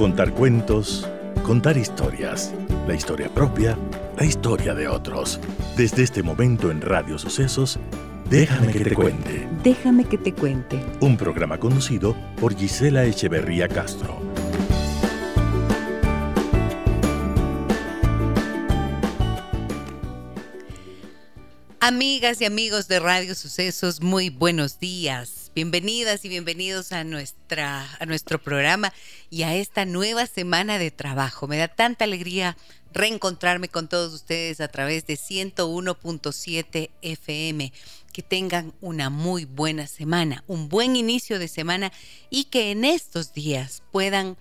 Contar cuentos, contar historias, la historia propia, la historia de otros. Desde este momento en Radio Sucesos, Déjame que te cuente. Déjame que te cuente. Un programa conducido por Gisela Echeverría Castro. Amigas y amigos de Radio Sucesos, muy buenos días. Bienvenidas y bienvenidos a, nuestra, a nuestro programa y a esta nueva semana de trabajo. Me da tanta alegría reencontrarme con todos ustedes a través de 101.7 FM. Que tengan una muy buena semana, un buen inicio de semana y que en estos días puedan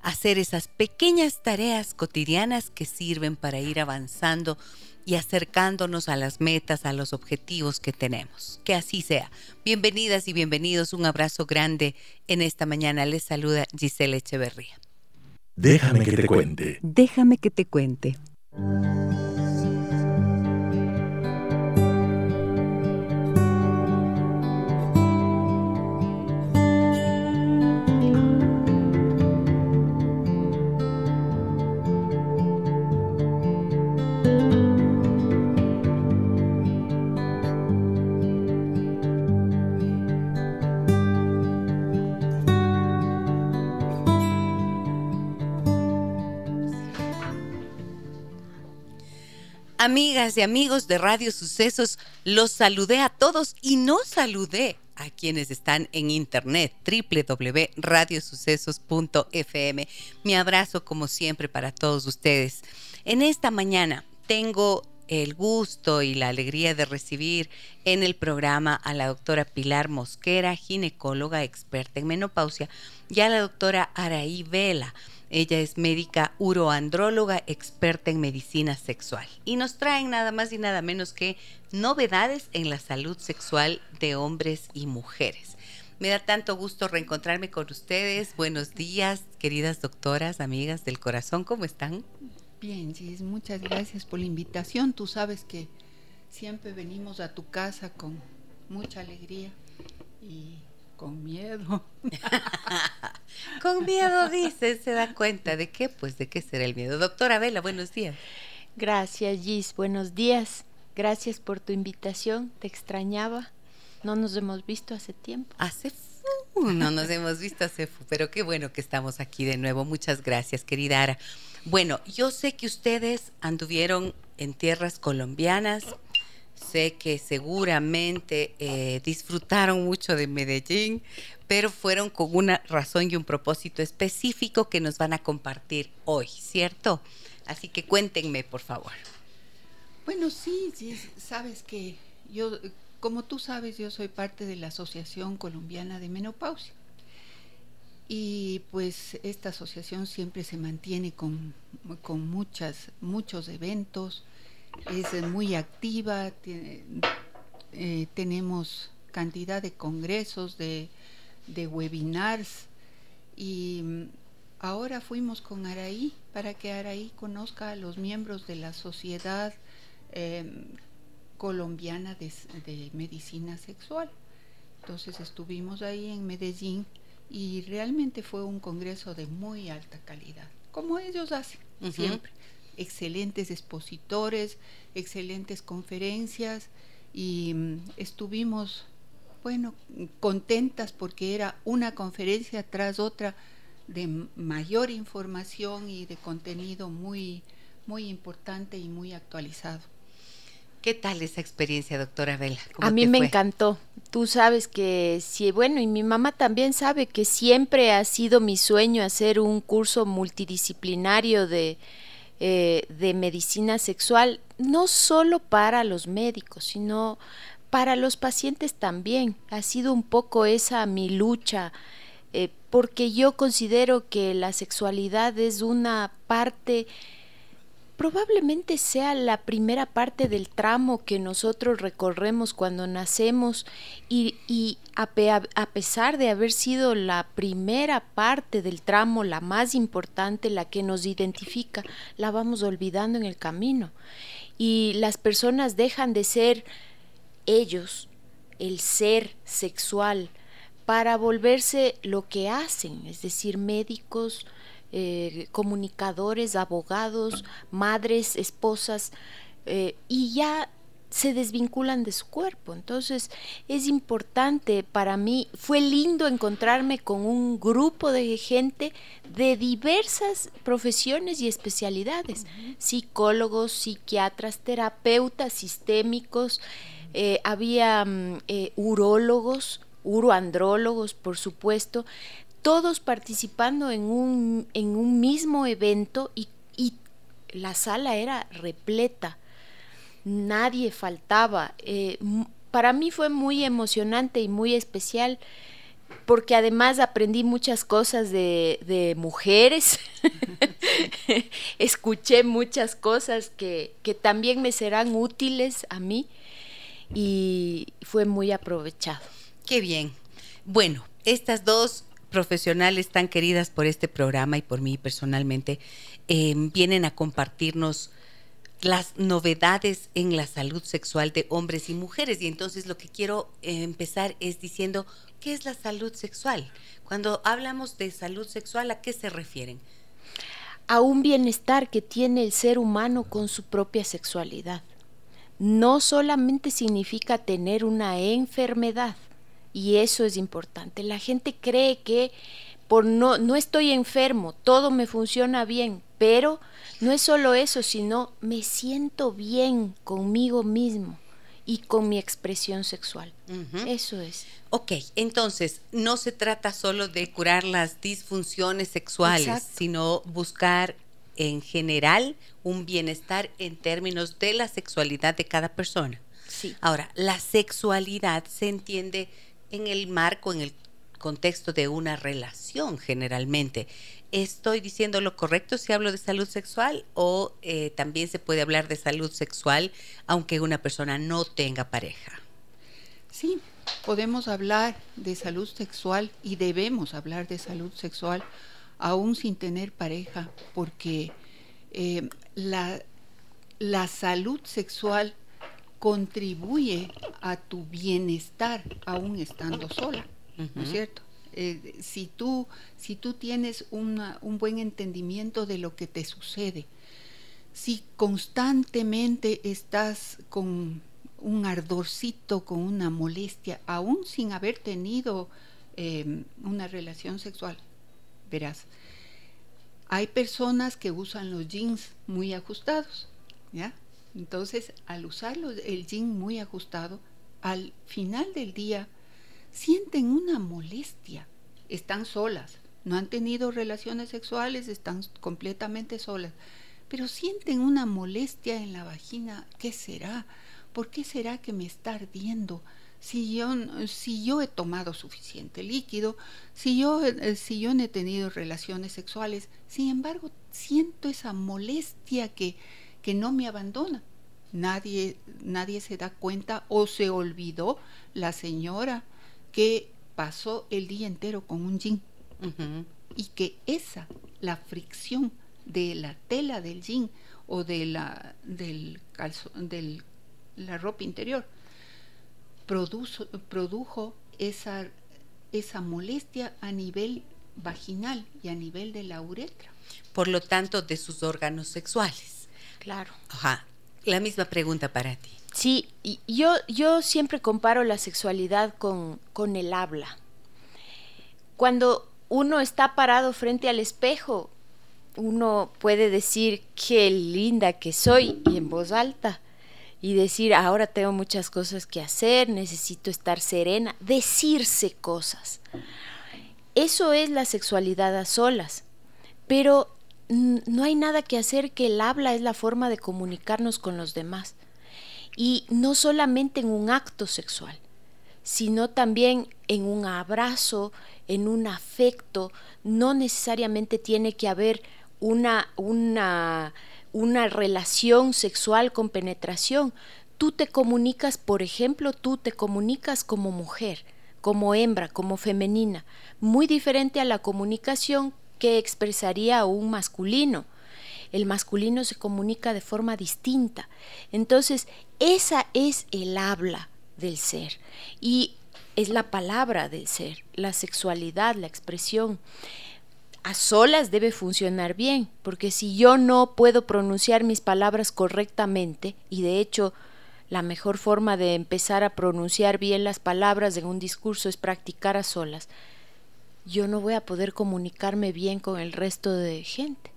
hacer esas pequeñas tareas cotidianas que sirven para ir avanzando y acercándonos a las metas, a los objetivos que tenemos. Que así sea. Bienvenidas y bienvenidos. Un abrazo grande en esta mañana. Les saluda Giselle Echeverría. Déjame que te cuente. Déjame que te cuente. Amigas y amigos de Radio Sucesos, los saludé a todos y no saludé a quienes están en internet www.radiosucesos.fm. Mi abrazo como siempre para todos ustedes. En esta mañana tengo el gusto y la alegría de recibir en el programa a la doctora Pilar Mosquera, ginecóloga experta en menopausia, y a la doctora Araí Vela, ella es médica uroandróloga, experta en medicina sexual. Y nos traen nada más y nada menos que novedades en la salud sexual de hombres y mujeres. Me da tanto gusto reencontrarme con ustedes. Buenos días, queridas doctoras, amigas del corazón, ¿cómo están? Bien, Gis, muchas gracias por la invitación. Tú sabes que siempre venimos a tu casa con mucha alegría y con miedo. con miedo, dice, se da cuenta de qué, pues de qué será el miedo. Doctora Vela, buenos días. Gracias, Gis, buenos días. Gracias por tu invitación, te extrañaba. No nos hemos visto hace tiempo. Hace fu, no nos hemos visto hace fu, pero qué bueno que estamos aquí de nuevo. Muchas gracias, querida Ara. Bueno, yo sé que ustedes anduvieron en tierras colombianas, Sé que seguramente eh, disfrutaron mucho de Medellín, pero fueron con una razón y un propósito específico que nos van a compartir hoy, ¿cierto? Así que cuéntenme, por favor. Bueno, sí, sí, sabes que yo, como tú sabes, yo soy parte de la Asociación Colombiana de Menopausia. Y pues esta asociación siempre se mantiene con, con muchas, muchos eventos, es muy activa, eh, tenemos cantidad de congresos, de, webinars y mm, ahora fuimos con Araí para que Araí conozca a los miembros de la Sociedad em, Colombiana de, de, Medicina Sexual. Entonces estuvimos ahí en Medellín y realmente fue un congreso de muy alta calidad, como ellos hacen siempre excelentes expositores, excelentes conferencias y mm, estuvimos, bueno, contentas porque era una conferencia tras otra de mayor información y de contenido muy, muy importante y muy actualizado. ¿Qué tal esa experiencia, doctora Vela? A mí me encantó. Tú sabes que sí, bueno, y mi mamá también sabe que siempre ha sido mi sueño hacer un curso multidisciplinario de, eh, de medicina sexual, no solo para los médicos, sino para los pacientes también. Ha sido un poco esa mi lucha, eh, porque yo considero que la sexualidad es una parte probablemente sea la primera parte del tramo que nosotros recorremos cuando nacemos y, a, pesar de haber sido la primera parte del tramo, la más importante, la que nos identifica, la vamos olvidando en el camino. Y las personas dejan de ser ellos, el ser sexual, para volverse lo que hacen, es decir, médicos, eh, comunicadores, abogados, madres, esposas, eh, y ya se desvinculan de su cuerpo. Entonces es importante para mí, fue lindo encontrarme con un grupo de gente de diversas profesiones y especialidades, psicólogos, psiquiatras, terapeutas sistémicos, eh, había mm, eh, urólogos, uroandrólogos, por supuesto, todos participando en un, en un mismo evento y, y la sala era repleta nadie faltaba. Eh, para mí fue muy emocionante y muy especial porque además aprendí muchas cosas de, mujeres, escuché muchas cosas que, que, también me serán útiles a mí y fue muy aprovechado. Qué bien. Bueno, estas dos profesionales tan queridas por este programa y por mí personalmente eh, vienen a compartirnos las novedades en la salud sexual de hombres y mujeres. Y entonces lo que quiero eh, empezar es diciendo, ¿qué es la salud sexual? Cuando hablamos de salud sexual, ¿a qué se refieren? A un bienestar que tiene el ser humano con su propia sexualidad. No solamente significa tener una enfermedad, y eso es importante. La gente cree que por no, no estoy enfermo, todo me funciona bien, pero no es solo eso, sino me siento bien conmigo mismo y con mi expresión sexual. Eso es. Ok, entonces no se trata solo de curar las disfunciones sexuales, sino buscar en general un bienestar en términos de la sexualidad de cada persona. Sí. Ahora, la sexualidad se entiende en el marco, en el contexto de una relación generalmente. ¿Estoy diciendo lo correcto si hablo de salud sexual o eh, también se puede hablar de salud sexual aunque una persona no tenga pareja? Sí, podemos hablar de salud sexual y debemos hablar de salud sexual aún sin tener pareja porque eh, la, la salud sexual contribuye a tu bienestar aún estando sola, ¿no es cierto? Eh, si, tú, si tú tienes un buen entendimiento de lo que te sucede, si constantemente estás con un ardorcito, con una molestia, aún sin haber tenido em, una relación sexual, verás, hay personas que usan los jeans muy ajustados, ¿ya? Entonces, al usar el jean muy ajustado, al final del día, sienten una molestia, están solas, no han tenido relaciones sexuales, están completamente solas, pero sienten una molestia en la vagina, ¿qué será? ¿Por qué será que me está ardiendo? Si yo, si yo he tomado suficiente líquido, si yo, eh, si yo no he tenido relaciones sexuales, sin embargo siento esa molestia que, que no me abandona. Nadie, nadie se da cuenta o se olvidó la señora que pasó el día entero con un jean y que esa, la fricción de la tela del jean o de la, del del, la ropa interior, produjo, produjo esa, esa molestia a nivel vaginal y a nivel de la uretra. Por lo tanto, de sus órganos sexuales. Claro. Ajá. La misma pregunta para ti. Sí, yo, yo siempre comparo la sexualidad con, con el habla. Cuando uno está parado frente al espejo, uno puede decir qué linda que soy y en voz alta y decir ahora tengo muchas cosas que hacer, necesito estar serena, decirse cosas. Eso es la sexualidad a solas, pero no hay nada que hacer que el habla es la forma de comunicarnos con los demás. Y no solamente en un acto sexual, sino también en un abrazo, en un afecto, no necesariamente tiene que haber una, una, una relación sexual con penetración. Tú te comunicas, por ejemplo, tú te comunicas como mujer, como hembra, como femenina, muy diferente a la comunicación que expresaría un masculino el masculino se comunica de forma distinta. Entonces, esa es el habla del ser y es la palabra del ser, la sexualidad, la expresión. a solas debe funcionar bien, porque si yo no puedo pronunciar mis palabras correctamente, y de hecho la mejor forma de empezar a pronunciar bien las palabras en un discurso es practicar a solas, yo no voy a poder comunicarme bien con el resto de gente.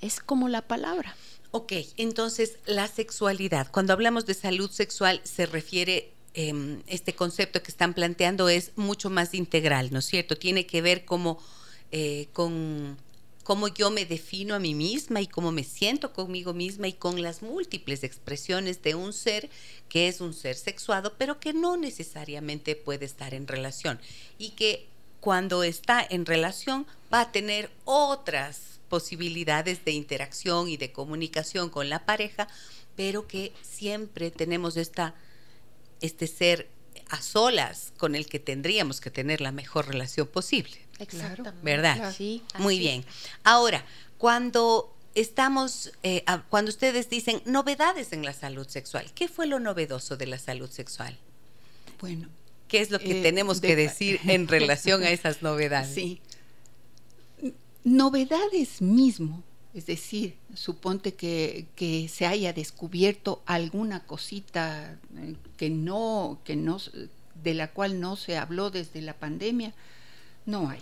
Es como la palabra. Ok, entonces la sexualidad, cuando hablamos de salud sexual se refiere Em, este concepto que están planteando es mucho más integral, ¿no es cierto? Tiene que ver como, eh, con cómo yo me defino a mí misma y cómo me siento conmigo misma y con las múltiples expresiones de un ser que es un ser sexuado, pero que no necesariamente puede estar en relación y que cuando está en relación va a tener otras posibilidades de interacción y de comunicación con la pareja, pero que siempre tenemos esta este ser a solas con el que tendríamos que tener la mejor relación posible. Exacto. ¿Verdad? Sí. Muy bien. Ahora, cuando estamos, eh, cuando ustedes dicen novedades en la salud sexual, ¿qué fue lo novedoso de la salud sexual? Bueno. ¿Qué es lo que eh, tenemos que decir en relación a esas novedades? Sí. Novedades mismo es decir, suponte que, se haya descubierto alguna cosita eh, que no, que no, de la cual no se habló desde la pandemia, no hay.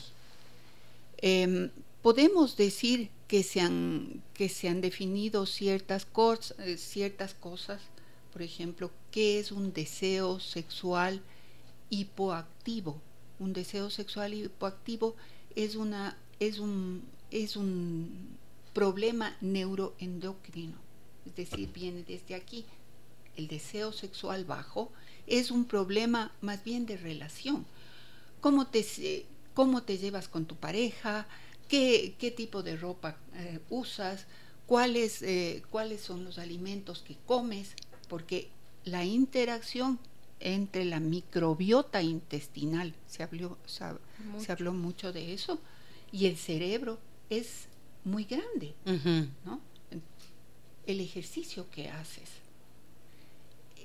Em, podemos decir que se han, que se han definido ciertas, eh, ciertas cosas, por ejemplo, qué es un deseo sexual hipoactivo. Un deseo sexual hipoactivo es una es un es un problema neuroendocrino, es decir, viene desde aquí. El deseo sexual bajo es un problema más bien de relación. ¿Cómo te, cómo te llevas con tu pareja? ¿Qué, qué tipo de ropa eh, usas? ¿Cuáles, eh, ¿Cuáles son los alimentos que comes? Porque la interacción entre la microbiota intestinal, se habló, se habló mucho de eso, y el cerebro es muy grande, ¿no? El ejercicio que haces,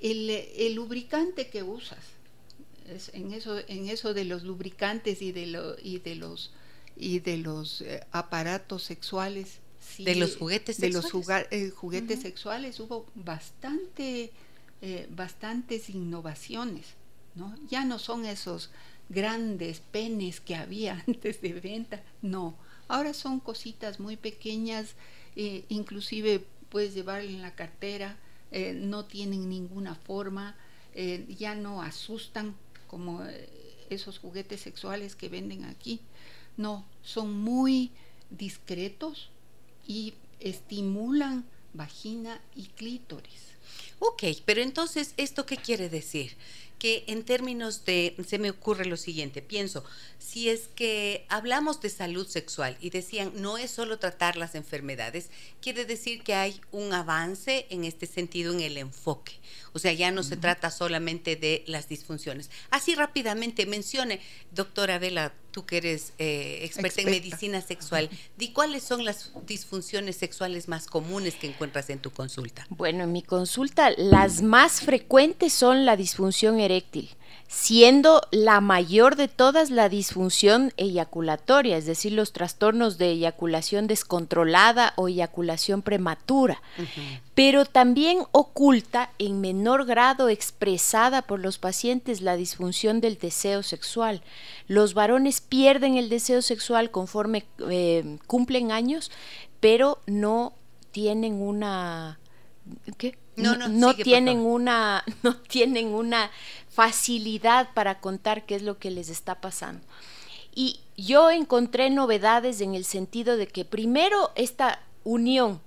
el, lubricante que usas, en eso, en eso de los lubricantes y de, lo, y de los y de los eh, aparatos sexuales, de los juguetes de los eh, juguetes sexuales hubo bastante eh, bastantes innovaciones, ¿no? Ya no son esos grandes penes que había antes de venta, no, Ahora son cositas muy pequeñas, eh, inclusive puedes llevar en la cartera, eh, no tienen ninguna forma, ya no asustan como esos juguetes sexuales que venden aquí. No, son muy discretos y estimulan vagina y clítoris. Ok, pero entonces, ¿esto qué quiere decir? que en términos de, se me ocurre lo siguiente, pienso, si es que hablamos de salud sexual y decían no es solo tratar las enfermedades, quiere decir que hay un avance en este sentido en el enfoque. O sea, ya no se trata solamente de las disfunciones. Así rápidamente mencione, doctora Vela, tú que eres eh, experta, en medicina sexual, di cuáles son las disfunciones sexuales más comunes que encuentras en tu consulta. Bueno, en mi consulta las más frecuentes son la disfunción eréctil siendo la mayor de todas la disfunción eyaculatoria, es decir, los trastornos de eyaculación descontrolada o eyaculación prematura, pero también oculta en menor grado expresada por los pacientes la disfunción del deseo sexual. Los varones pierden el deseo sexual conforme eh, cumplen años, pero no tienen una... ¿Qué? No, no, tienen una, no tienen una facilidad para contar qué es lo que les está pasando. Y yo encontré novedades en el sentido de que primero esta unión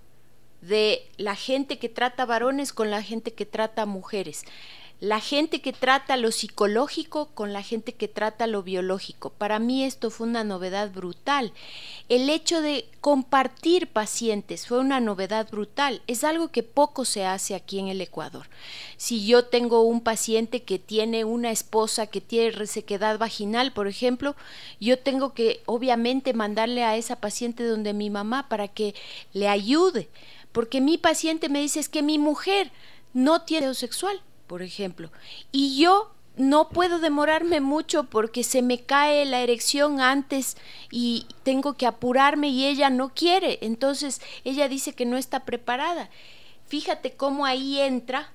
de la gente que trata varones con la gente que trata mujeres la gente que trata lo psicológico con la gente que trata lo biológico. Para mí esto fue una novedad brutal. El hecho de compartir pacientes fue una novedad brutal. Es algo que poco se hace aquí en el Ecuador. Si yo tengo un paciente que tiene una esposa que tiene resequedad vaginal, por ejemplo, yo tengo que obviamente mandarle a esa paciente donde mi mamá para que le ayude. Porque mi paciente me dice es que mi mujer no tiene sexual por ejemplo. Y yo no puedo demorarme mucho porque se me cae la erección antes y tengo que apurarme y ella no quiere. Entonces ella dice que no está preparada. Fíjate cómo ahí entra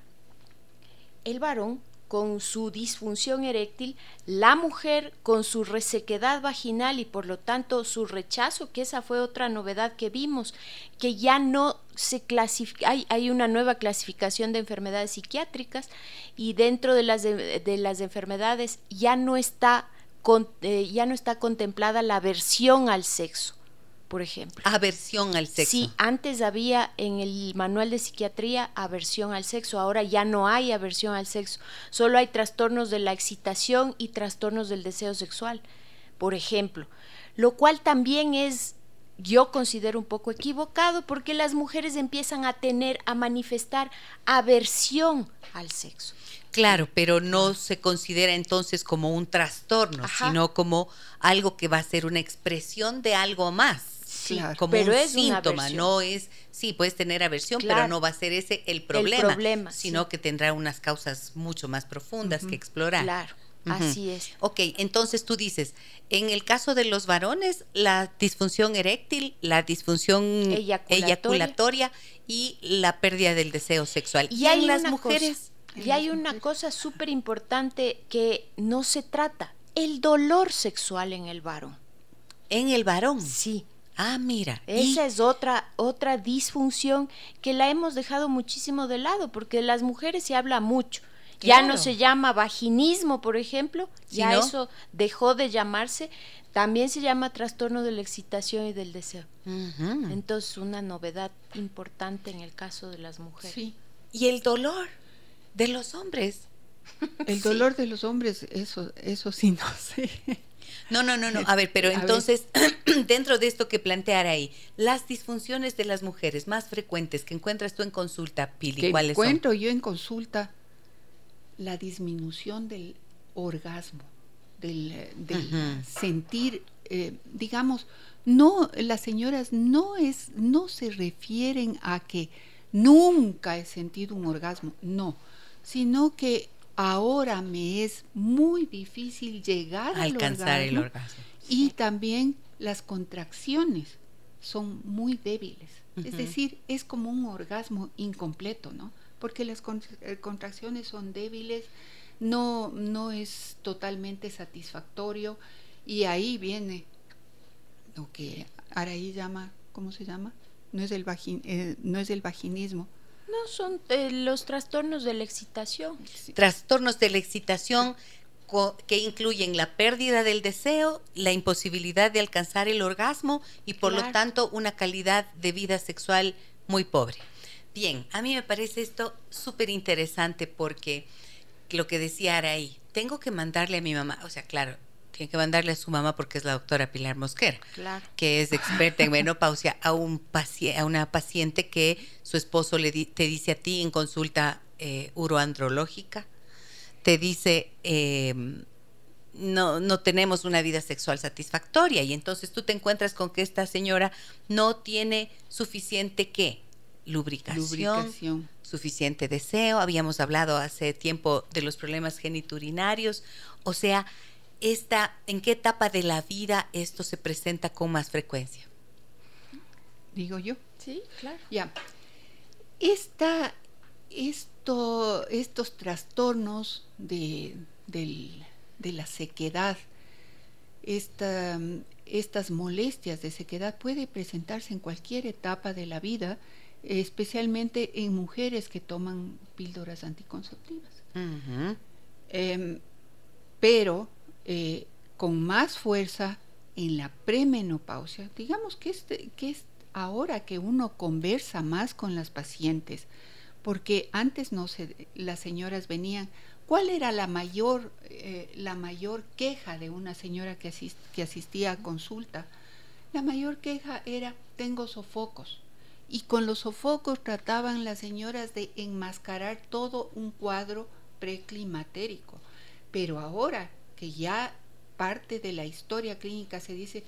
el varón con su disfunción eréctil, la mujer con su resequedad vaginal y por lo tanto su rechazo, que esa fue otra novedad que vimos, que ya no se clasifica, hay, una nueva clasificación de enfermedades psiquiátricas y dentro de las, de, las enfermedades ya no, está, eh, ya no está contemplada la aversión al sexo por ejemplo. Aversión al sexo. Sí, antes había en el manual de psiquiatría aversión al sexo, ahora ya no hay aversión al sexo, solo hay trastornos de la excitación y trastornos del deseo sexual, por ejemplo, lo cual también es yo considero un poco equivocado porque las mujeres empiezan a tener, a manifestar aversión al sexo. Claro, pero no se considera entonces como un trastorno, sino como algo que va a ser una expresión de algo más como pero un es síntoma, no es, sí, puedes tener aversión, pero no va a ser ese el problema, sino que tendrá unas causas mucho más profundas que explorar. Claro. Así es. Ok, entonces tú dices, en el caso de los varones, la disfunción eréctil, la disfunción eyaculatoria, y la pérdida del deseo sexual. Y, hay las mujeres. y hay una cosa súper importante que no se trata, el dolor sexual en el varón. ¿En el varón? Sí. Ah, mira. Esa es otra, otra disfunción que la hemos dejado muchísimo de lado, porque de las mujeres se habla mucho. Ya no se llama vaginismo, por ejemplo, ya eso dejó de llamarse. También se llama trastorno de la excitación y del deseo. Entonces, una novedad importante en el caso de las mujeres. Sí. Y el dolor de los hombres. El dolor de los hombres, eso, eso sí no sé. No, no, no, no. A ver, pero entonces, dentro de esto que plantear ahí, las disfunciones de las mujeres más frecuentes que encuentras tú en consulta, Pili, que ¿cuáles encuentro yo en consulta la disminución del orgasmo, del, sentir, eh, digamos, no, las señoras no es, no se refieren a que nunca he sentido un orgasmo, no, sino que ahora me es muy difícil llegar a alcanzar el orgasmo. Y también las contracciones son muy débiles. Es decir, es como un orgasmo incompleto, ¿no? Porque las eh, contracciones son débiles, no, no es totalmente satisfactorio y ahí viene lo que Araí llama, ¿cómo se llama? No es el, eh, no es el vaginismo, no, son eh, los trastornos de la excitación. Trastornos de la excitación que incluyen la pérdida del deseo, la imposibilidad de alcanzar el orgasmo y por lo tanto una calidad de vida sexual muy pobre. Bien, a mí me parece esto súper interesante porque lo que decía Araí, tengo que mandarle a mi mamá, o sea, claro, tiene que mandarle a su mamá porque es la doctora Pilar Mosquera, que es experta en menopausia, a, un a una paciente que su esposo le te dice a ti en consulta eh, uroandrológica, te dice, em, no, no tenemos una vida sexual satisfactoria y entonces tú te encuentras con que esta señora no tiene suficiente qué? Lubricación, Lubricación, suficiente deseo. Habíamos hablado hace tiempo de los problemas geniturinarios. O sea, esta, ¿en qué etapa de la vida esto se presenta con más frecuencia? Digo yo. Sí, claro. Ya. Esta, esto, estos trastornos de, la sequedad, esta, estas molestias de sequedad puede presentarse en cualquier etapa de la vida, especialmente en mujeres que toman píldoras anticonceptivas. Em, pero eh, con más fuerza en la premenopausia. Digamos que, este, que es ahora que uno conversa más con las pacientes, porque antes no se, las señoras venían. ¿Cuál era la mayor, eh, la mayor queja de una señora que, que asistía a consulta? La mayor queja era, tengo sofocos. Y con los sofocos trataban las señoras de enmascarar todo un cuadro preclimatérico. Pero ahora que ya parte de la historia clínica se dice,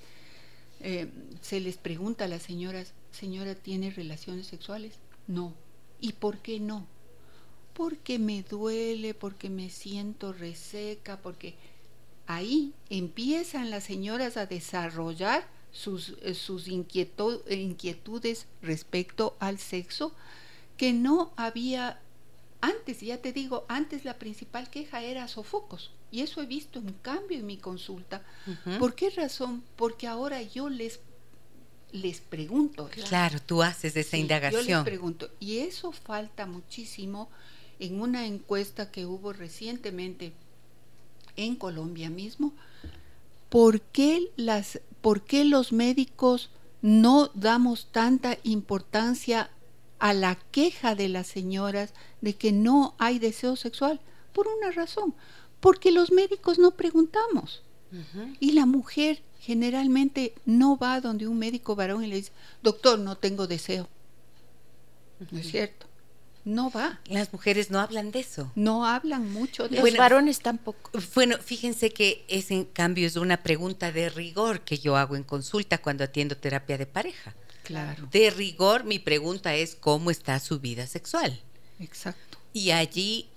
eh, se les pregunta a las señoras, señora, ¿tiene relaciones sexuales? No. ¿Y por qué no? porque me duele, porque me siento reseca, porque ahí empiezan las señoras a desarrollar sus, eh, sus inquietudes respecto al sexo que no había antes, ya te digo, antes la principal queja era sofocos. Y eso he visto un cambio en mi consulta. ¿Por qué razón? Porque ahora yo les, les pregunto. Claro, tú haces esa indagación. Yo les pregunto. Y eso falta muchísimo en una encuesta que hubo recientemente en Colombia mismo. ¿Por qué, las, por qué los médicos no damos tanta importancia a la queja de las señoras de que no hay deseo sexual? Por una razón, porque los médicos no preguntamos. Y la mujer generalmente no va donde un médico varón y le dice, doctor, no tengo deseo. ¿No es cierto? No va. Las mujeres no hablan de eso. No hablan mucho de Los varones tampoco. Bueno, fíjense que ese en cambio es una pregunta de rigor que yo hago en consulta cuando atiendo terapia de pareja. Claro. De rigor, mi pregunta es cómo está su vida sexual. Exacto. Y allí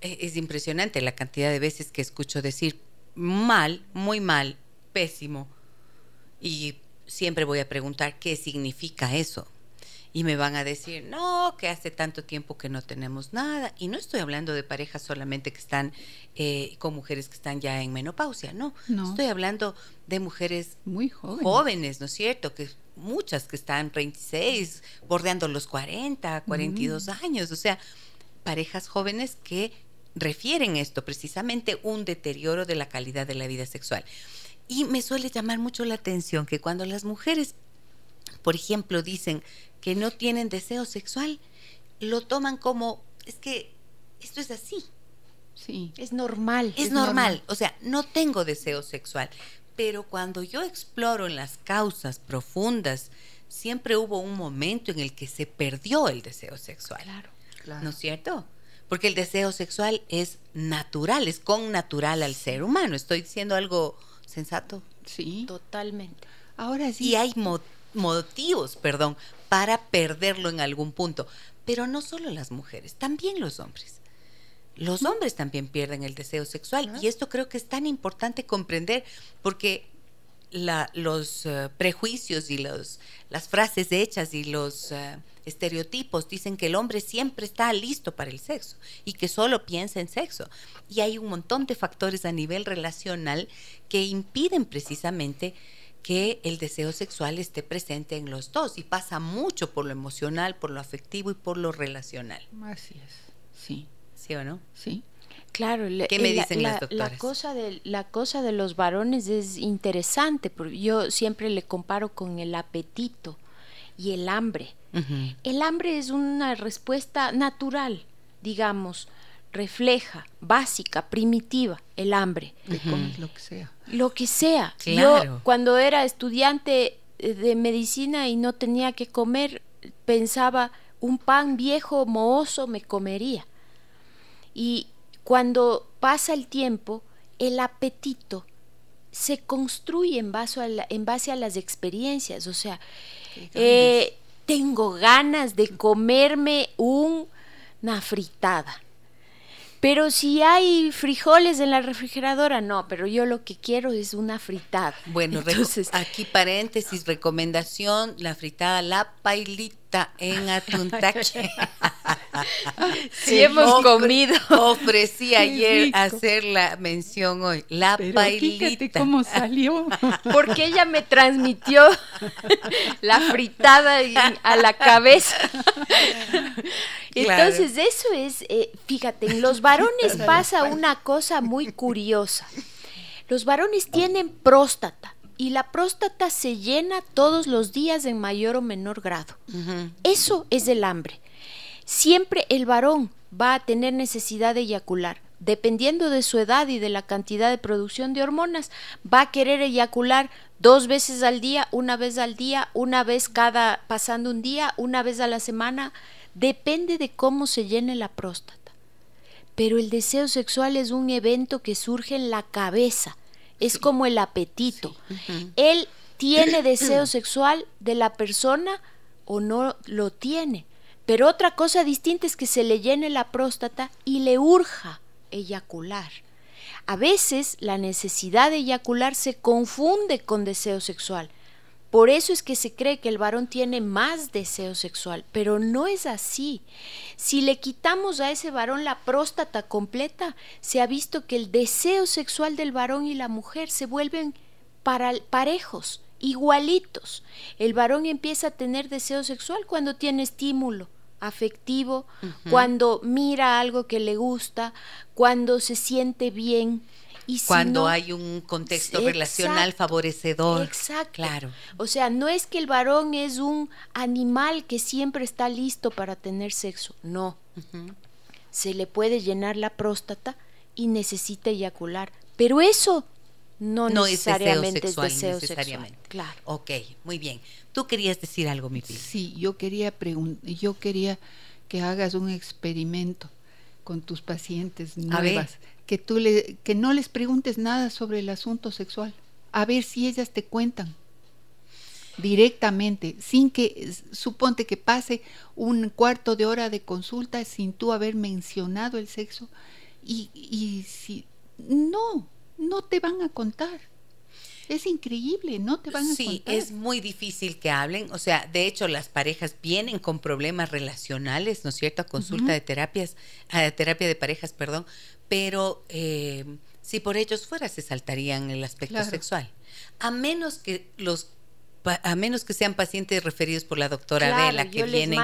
es impresionante la cantidad de veces que escucho decir mal, muy mal, pésimo. Y siempre voy a preguntar qué significa eso. Y me van a decir, no, que hace tanto tiempo que no tenemos nada. Y no estoy hablando de parejas solamente que están eh, con mujeres que están ya en menopausia, no. Estoy hablando de mujeres muy jóvenes, jóvenes ¿no es cierto? Que muchas que están 26, bordeando los 40, 42 mm. años. O sea, parejas jóvenes que refieren esto, precisamente un deterioro de la calidad de la vida sexual. Y me suele llamar mucho la atención que cuando las mujeres, por ejemplo, dicen que no tienen deseo sexual, lo toman como, es que esto es así. Sí. Es normal. Es, normal. O sea, no tengo deseo sexual. Pero cuando yo exploro en las causas profundas, siempre hubo un momento en el que se perdió el deseo sexual. claro. ¿No es cierto? Porque el deseo sexual es natural, es con natural al ser humano. ¿Estoy diciendo algo sensato? Sí. Totalmente. Ahora sí. Y hay motivos, perdón, para perderlo en algún punto. Pero no solo las mujeres, también los hombres. Los hombres también pierden el deseo sexual. Y esto creo que es tan importante comprender porque los eh, prejuicios y los, las frases hechas y los eh, estereotipos dicen que el hombre siempre está listo para el sexo y que solo piensa en sexo. Y hay un montón de factores a nivel relacional que impiden precisamente que el deseo sexual esté presente en los dos y pasa mucho por lo emocional, por lo afectivo y por lo relacional. Así es, sí. ¿Sí o no? Sí. Claro, ¿qué me dicen las doctoras? La cosa, de, la cosa de los varones es interesante, porque yo siempre le comparo con el apetito y el hambre. El hambre es una respuesta natural, digamos, refleja, básica, primitiva, el hambre. lo que sea. Lo que sea. Yo cuando era estudiante eh, de medicina y no tenía que comer, pensaba, un pan viejo, mohoso, me comería. Y cuando pasa el tiempo, el apetito se construye en base a, en base a las experiencias. O sea, eh, tengo ganas de comerme una fritada. Pero si hay frijoles en la refrigeradora, no, pero yo lo que quiero es una fritada. Bueno, Entonces, aquí paréntesis, recomendación, la fritada, la pailita en sí, hemos comido. Ofrecí ayer hacer la mención hoy, la pailita. Fíjate cómo salió. Porque ella me transmitió la fritada a la cabeza. Entonces, eso es, eh, fíjate, en los varones pasa una cosa muy curiosa. Los varones tienen próstata y la próstata se llena todos los días en mayor o menor grado. Eso es el hambre. Siempre el varón va a tener necesidad de eyacular. Dependiendo de su edad y de la cantidad de producción de hormonas, va a querer eyacular dos veces al día, una vez al día, una vez cada pasando un día, una vez a la semana Depende de cómo se llene la próstata. Pero el deseo sexual es un evento que surge en la cabeza, es como el apetito. Él tiene deseo sexual de la persona o no lo tiene, Pero otra cosa distinta es que se le llene la próstata y le urja eyacular. A veces la necesidad de eyacular se confunde con deseo sexual. Por eso es que se cree que el varón tiene más deseo sexual, pero no es así. Si le quitamos a ese varón la próstata completa, se ha visto que el deseo sexual del varón y la mujer se vuelven parejos, igualitos. El varón empieza a tener deseo sexual cuando tiene estímulo afectivo, cuando mira algo que le gusta, cuando se siente bien. Y cuando hay un contexto relacional favorecedor. Exacto. Claro. O sea, no es que el varón es un animal que siempre está listo para tener sexo. No. Se le puede llenar la próstata y necesita eyacular. Pero eso no, necesariamente es deseo sexual. Claro. Ok, muy bien. Tú querías decir algo, mi vida. Sí, yo quería yo quería que hagas un experimento con tus pacientes nuevas, que tú le, que no les preguntes nada sobre el asunto sexual, a ver si ellas te cuentan directamente, sin que, suponte que pase un cuarto de hora de consulta sin tú haber mencionado el sexo, y, y si, no, no te van a contar. Es increíble, no te van a Sí, es muy difícil que hablen. O sea, de hecho, las parejas vienen con problemas relacionales, ¿no es cierto? A consulta de terapias, a terapia de parejas, perdón. Pero eh, si por ellos fuera, se saltarían el aspecto sexual. A menos que los a menos que sean pacientes referidos por la doctora Vela que vienen,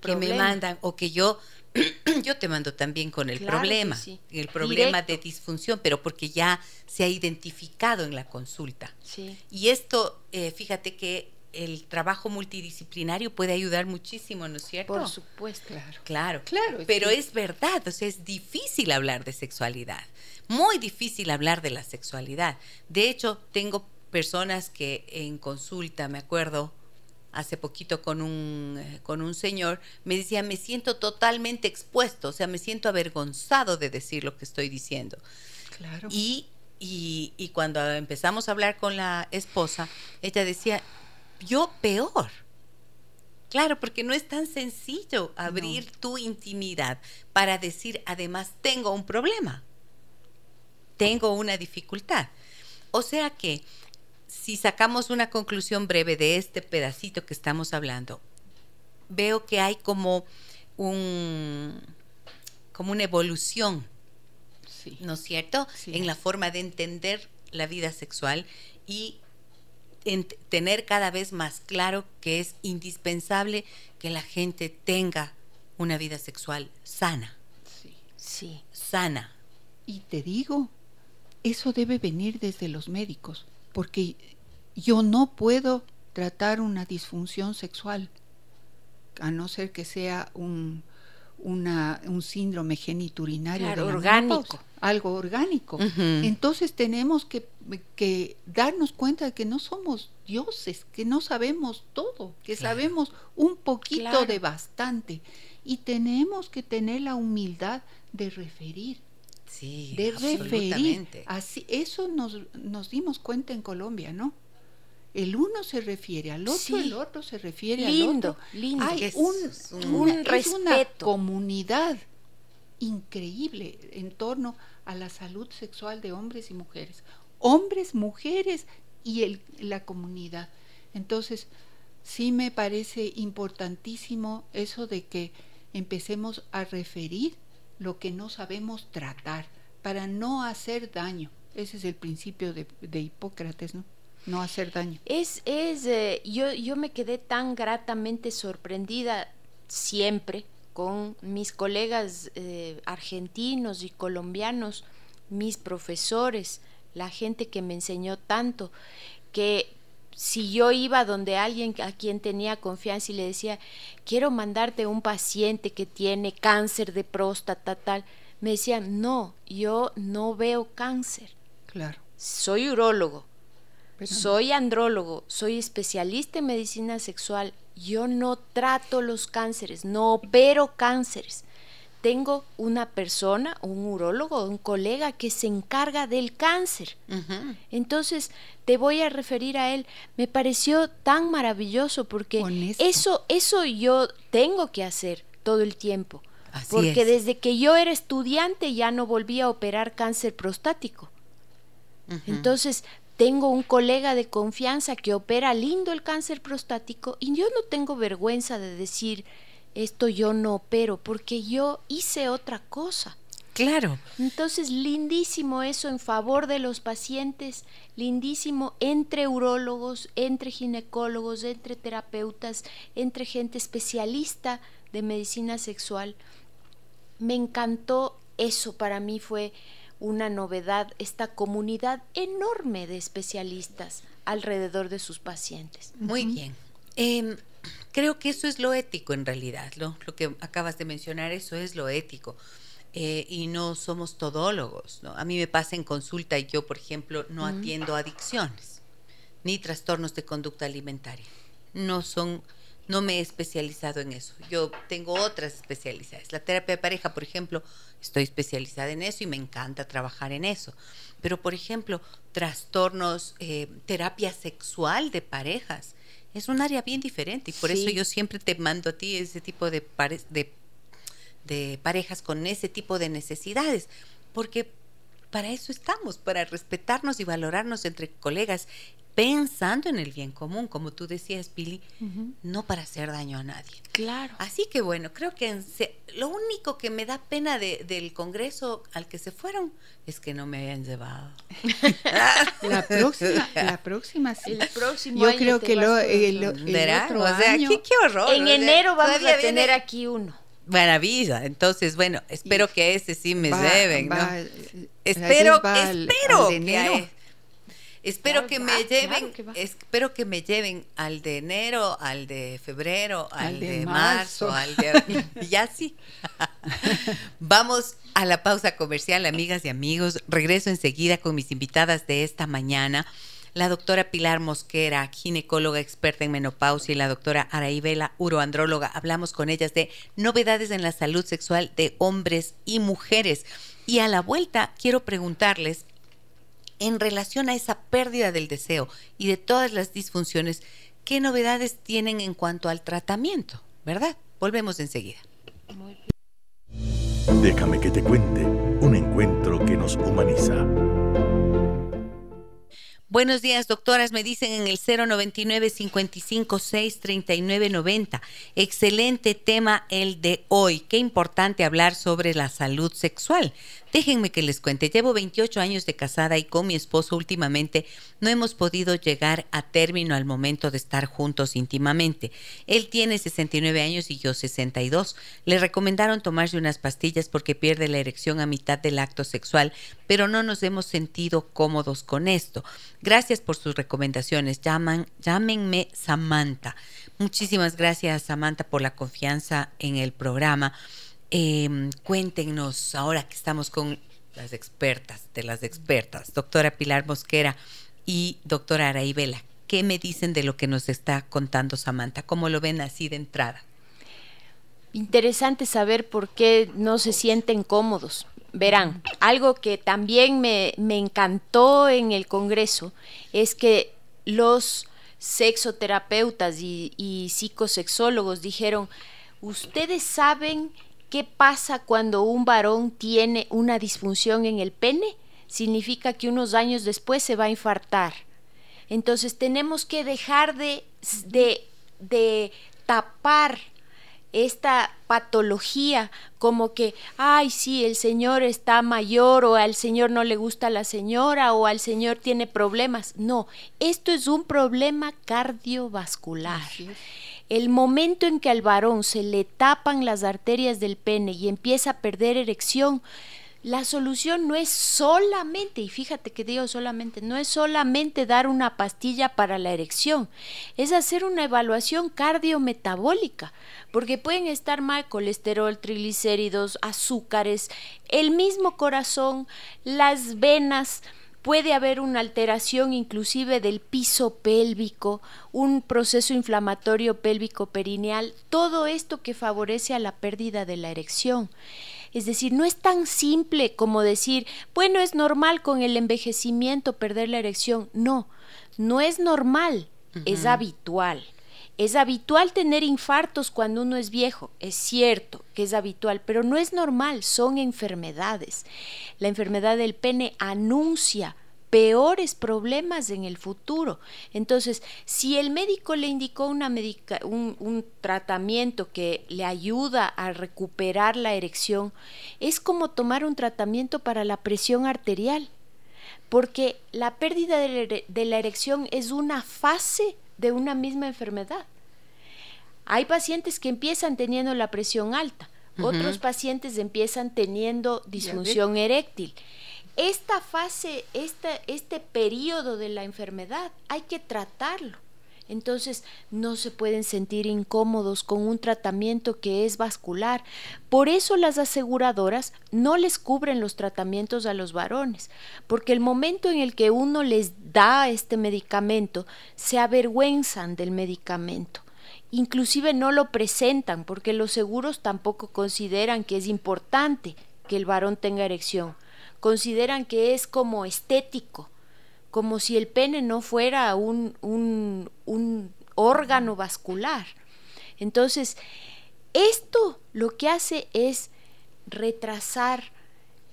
que me mandan o que yo yo te mando también con el problema, el problema de disfunción, pero porque ya se ha identificado en la consulta. Y esto, eh, fíjate que el trabajo multidisciplinario puede ayudar muchísimo, ¿no es cierto? Por supuesto. Claro, claro. claro pero es verdad, o sea, es difícil hablar de sexualidad, muy difícil hablar de la sexualidad. De hecho, tengo personas que en consulta, me acuerdo, hace poquito con un, eh, con un señor, me decía, me siento totalmente expuesto, o sea, me siento avergonzado de decir lo que estoy diciendo. Claro. Y, y, y cuando empezamos a hablar con la esposa, ella decía, yo peor. Claro, porque no es tan sencillo abrir tu intimidad para decir, además, tengo un problema, tengo una dificultad. O sea que si sacamos una conclusión breve de este pedacito que estamos hablando, veo que hay como un como una evolución, ¿no es cierto? En la forma de entender la vida sexual y en tener cada vez más claro que es indispensable que la gente tenga una vida sexual sana. Sí. sí. Sana. Y te digo, eso debe venir desde los médicos porque yo no puedo tratar una disfunción sexual, a no ser que sea un, una, un síndrome geniturinario orgánico. algo orgánico. Entonces tenemos que, que, darnos cuenta de que no somos dioses, que no sabemos todo, que sabemos un poquito de bastante. Y tenemos que tener la humildad de referir Sí, de referir. Así, eso nos, nos dimos cuenta en Colombia, ¿no? El uno se refiere al otro, el otro se refiere al otro. Lindo, Hay un, un, respeto. una comunidad increíble en torno a la salud sexual de hombres y mujeres. Hombres, mujeres y el, la comunidad. Entonces, sí me parece importantísimo eso de que empecemos a referir lo que no sabemos tratar para no hacer daño. Ese es el principio de, Hipócrates, ¿no? No hacer daño. Es, es eh, yo, yo me quedé tan gratamente sorprendida siempre con mis colegas eh, argentinos y colombianos, mis profesores, la gente que me enseñó tanto, que si yo iba donde alguien a quien tenía confianza y le decía, quiero mandarte un paciente que tiene cáncer de próstata, tal, me decían, no, yo no veo cáncer. Claro. Soy urólogo, soy andrólogo, soy especialista en medicina sexual, yo no trato los cánceres, no opero cánceres tengo una persona, un urólogo, un colega que se encarga del cáncer. Entonces, te voy a referir a él. Me pareció tan maravilloso porque eso, eso yo tengo que hacer. todo el tiempo. porque desde que yo era estudiante ya no volví a operar cáncer prostático. Entonces, tengo un colega de confianza que opera lindo el cáncer prostático y yo no tengo vergüenza de decir esto yo no opero porque yo hice otra cosa. Claro. Entonces, lindísimo eso en favor de los pacientes, lindísimo entre urólogos, entre ginecólogos, entre terapeutas, entre gente especialista de medicina sexual. Me encantó eso, para mí fue una novedad, esta comunidad enorme de especialistas alrededor de sus pacientes. Muy bien. Em, creo que eso es lo ético en realidad, lo que acabas de mencionar, eso es lo ético. Eh, y no somos todólogos. ¿no? A mí me pasa en consulta y yo, por ejemplo, no atiendo adicciones ni trastornos de conducta alimentaria. No son, no me he especializado en eso. Yo tengo otras especialidades. La terapia de pareja, por ejemplo, estoy especializada en eso y me encanta trabajar en eso. Pero, por ejemplo, trastornos, eh, terapia sexual de parejas, es un área bien diferente y por eso yo siempre te mando a ti ese tipo de, de de parejas con ese tipo de necesidades, porque para eso estamos, para respetarnos y valorarnos entre colegas, pensando en el bien común, como tú decías, Pili, no para hacer daño a nadie. Claro. Así que bueno, creo que lo único que me da pena del Congreso al que se fueron es que no me hayan llevado. la próxima, la próxima sí. El próximo Yo creo que lo, el, otro o sea, ¿qué, horror. En enero vamos a tener aquí uno. Maravilla. Entonces, bueno, espero que ese sí me lleven, ¿no? espero, espero que espero que me lleven, espero que me lleven al de enero, al de febrero, al, de, marzo, al de ya sí. Vamos a la pausa comercial, amigas y amigos. Regreso enseguida con mis invitadas de esta mañana la doctora Pilar Mosquera, ginecóloga experta en menopausia, y la doctora Araibela, uroandróloga. Hablamos con ellas de novedades en la salud sexual de hombres y mujeres. Y a la vuelta quiero preguntarles, en relación a esa pérdida del deseo y de todas las disfunciones, ¿qué novedades tienen en cuanto al tratamiento? ¿Verdad? Volvemos enseguida. Déjame que te cuente un encuentro que nos humaniza. Buenos días, doctoras. Me dicen en el 099 556 3990. Excelente tema el de hoy. Qué importante hablar sobre la salud sexual. Déjenme que les cuente, llevo 28 años de casada y con mi esposo últimamente no hemos podido llegar a término al momento de estar juntos íntimamente. Él tiene 69 años y yo 62. Le recomendaron tomarse unas pastillas porque pierde la erección a mitad del acto sexual, pero no nos hemos sentido cómodos con esto. Gracias por sus recomendaciones. Llaman, llámenme Samantha. Muchísimas gracias Samantha por la confianza en el programa. Eh, cuéntenos, ahora que estamos con las expertas de las expertas, doctora Pilar Mosquera y doctora Araibela, ¿qué me dicen de lo que nos está contando Samantha? ¿Cómo lo ven así de entrada? Interesante saber por qué no se sienten cómodos. Verán, algo que también me, encantó en el Congreso es que los sexoterapeutas y psicosexólogos dijeron, ustedes saben ¿Qué pasa cuando un varón tiene una disfunción en el pene? Significa que unos años después se va a infartar. Entonces tenemos que dejar de, de, tapar esta patología como que, ay, sí, el señor está mayor o al señor no le gusta la señora o al señor tiene problemas. No, esto es un problema cardiovascular. El momento en que al varón se le tapan las arterias del pene y empieza a perder erección, la solución no es solamente, y fíjate que digo solamente, no es solamente dar una pastilla para la erección, es hacer una evaluación cardiometabólica, porque pueden estar mal colesterol, triglicéridos, azúcares, el mismo corazón, las venas, puede haber una alteración inclusive del piso pélvico, un proceso inflamatorio pélvico perineal, todo esto que favorece a la pérdida de la erección. Es decir, no es tan simple como decir, bueno, es normal con el envejecimiento perder la erección. No, no es normal, es habitual. Es habitual tener infartos cuando uno es viejo, es cierto que es habitual, pero no es normal, son enfermedades. La enfermedad del pene anuncia peores problemas en el futuro. Entonces, si el médico le indicó una un, tratamiento que le ayuda a recuperar la erección, es como tomar un tratamiento para la presión arterial, porque la pérdida de, de la erección es una fase de una misma enfermedad. Hay pacientes que empiezan teniendo la presión alta, otros pacientes empiezan teniendo disfunción eréctil esta fase, este, este periodo de la enfermedad, hay que tratarlo. Entonces no se pueden sentir incómodos con un tratamiento que es vascular. Por eso las aseguradoras no les cubren los tratamientos a los varones, porque el momento en el que uno les da este medicamento, se avergüenzan del medicamento. Inclusive no lo presentan porque los seguros tampoco consideran que es importante que el varón tenga erección consideran que es como estético, como si el pene no fuera un, un, un órgano vascular. Entonces, esto lo que hace es retrasar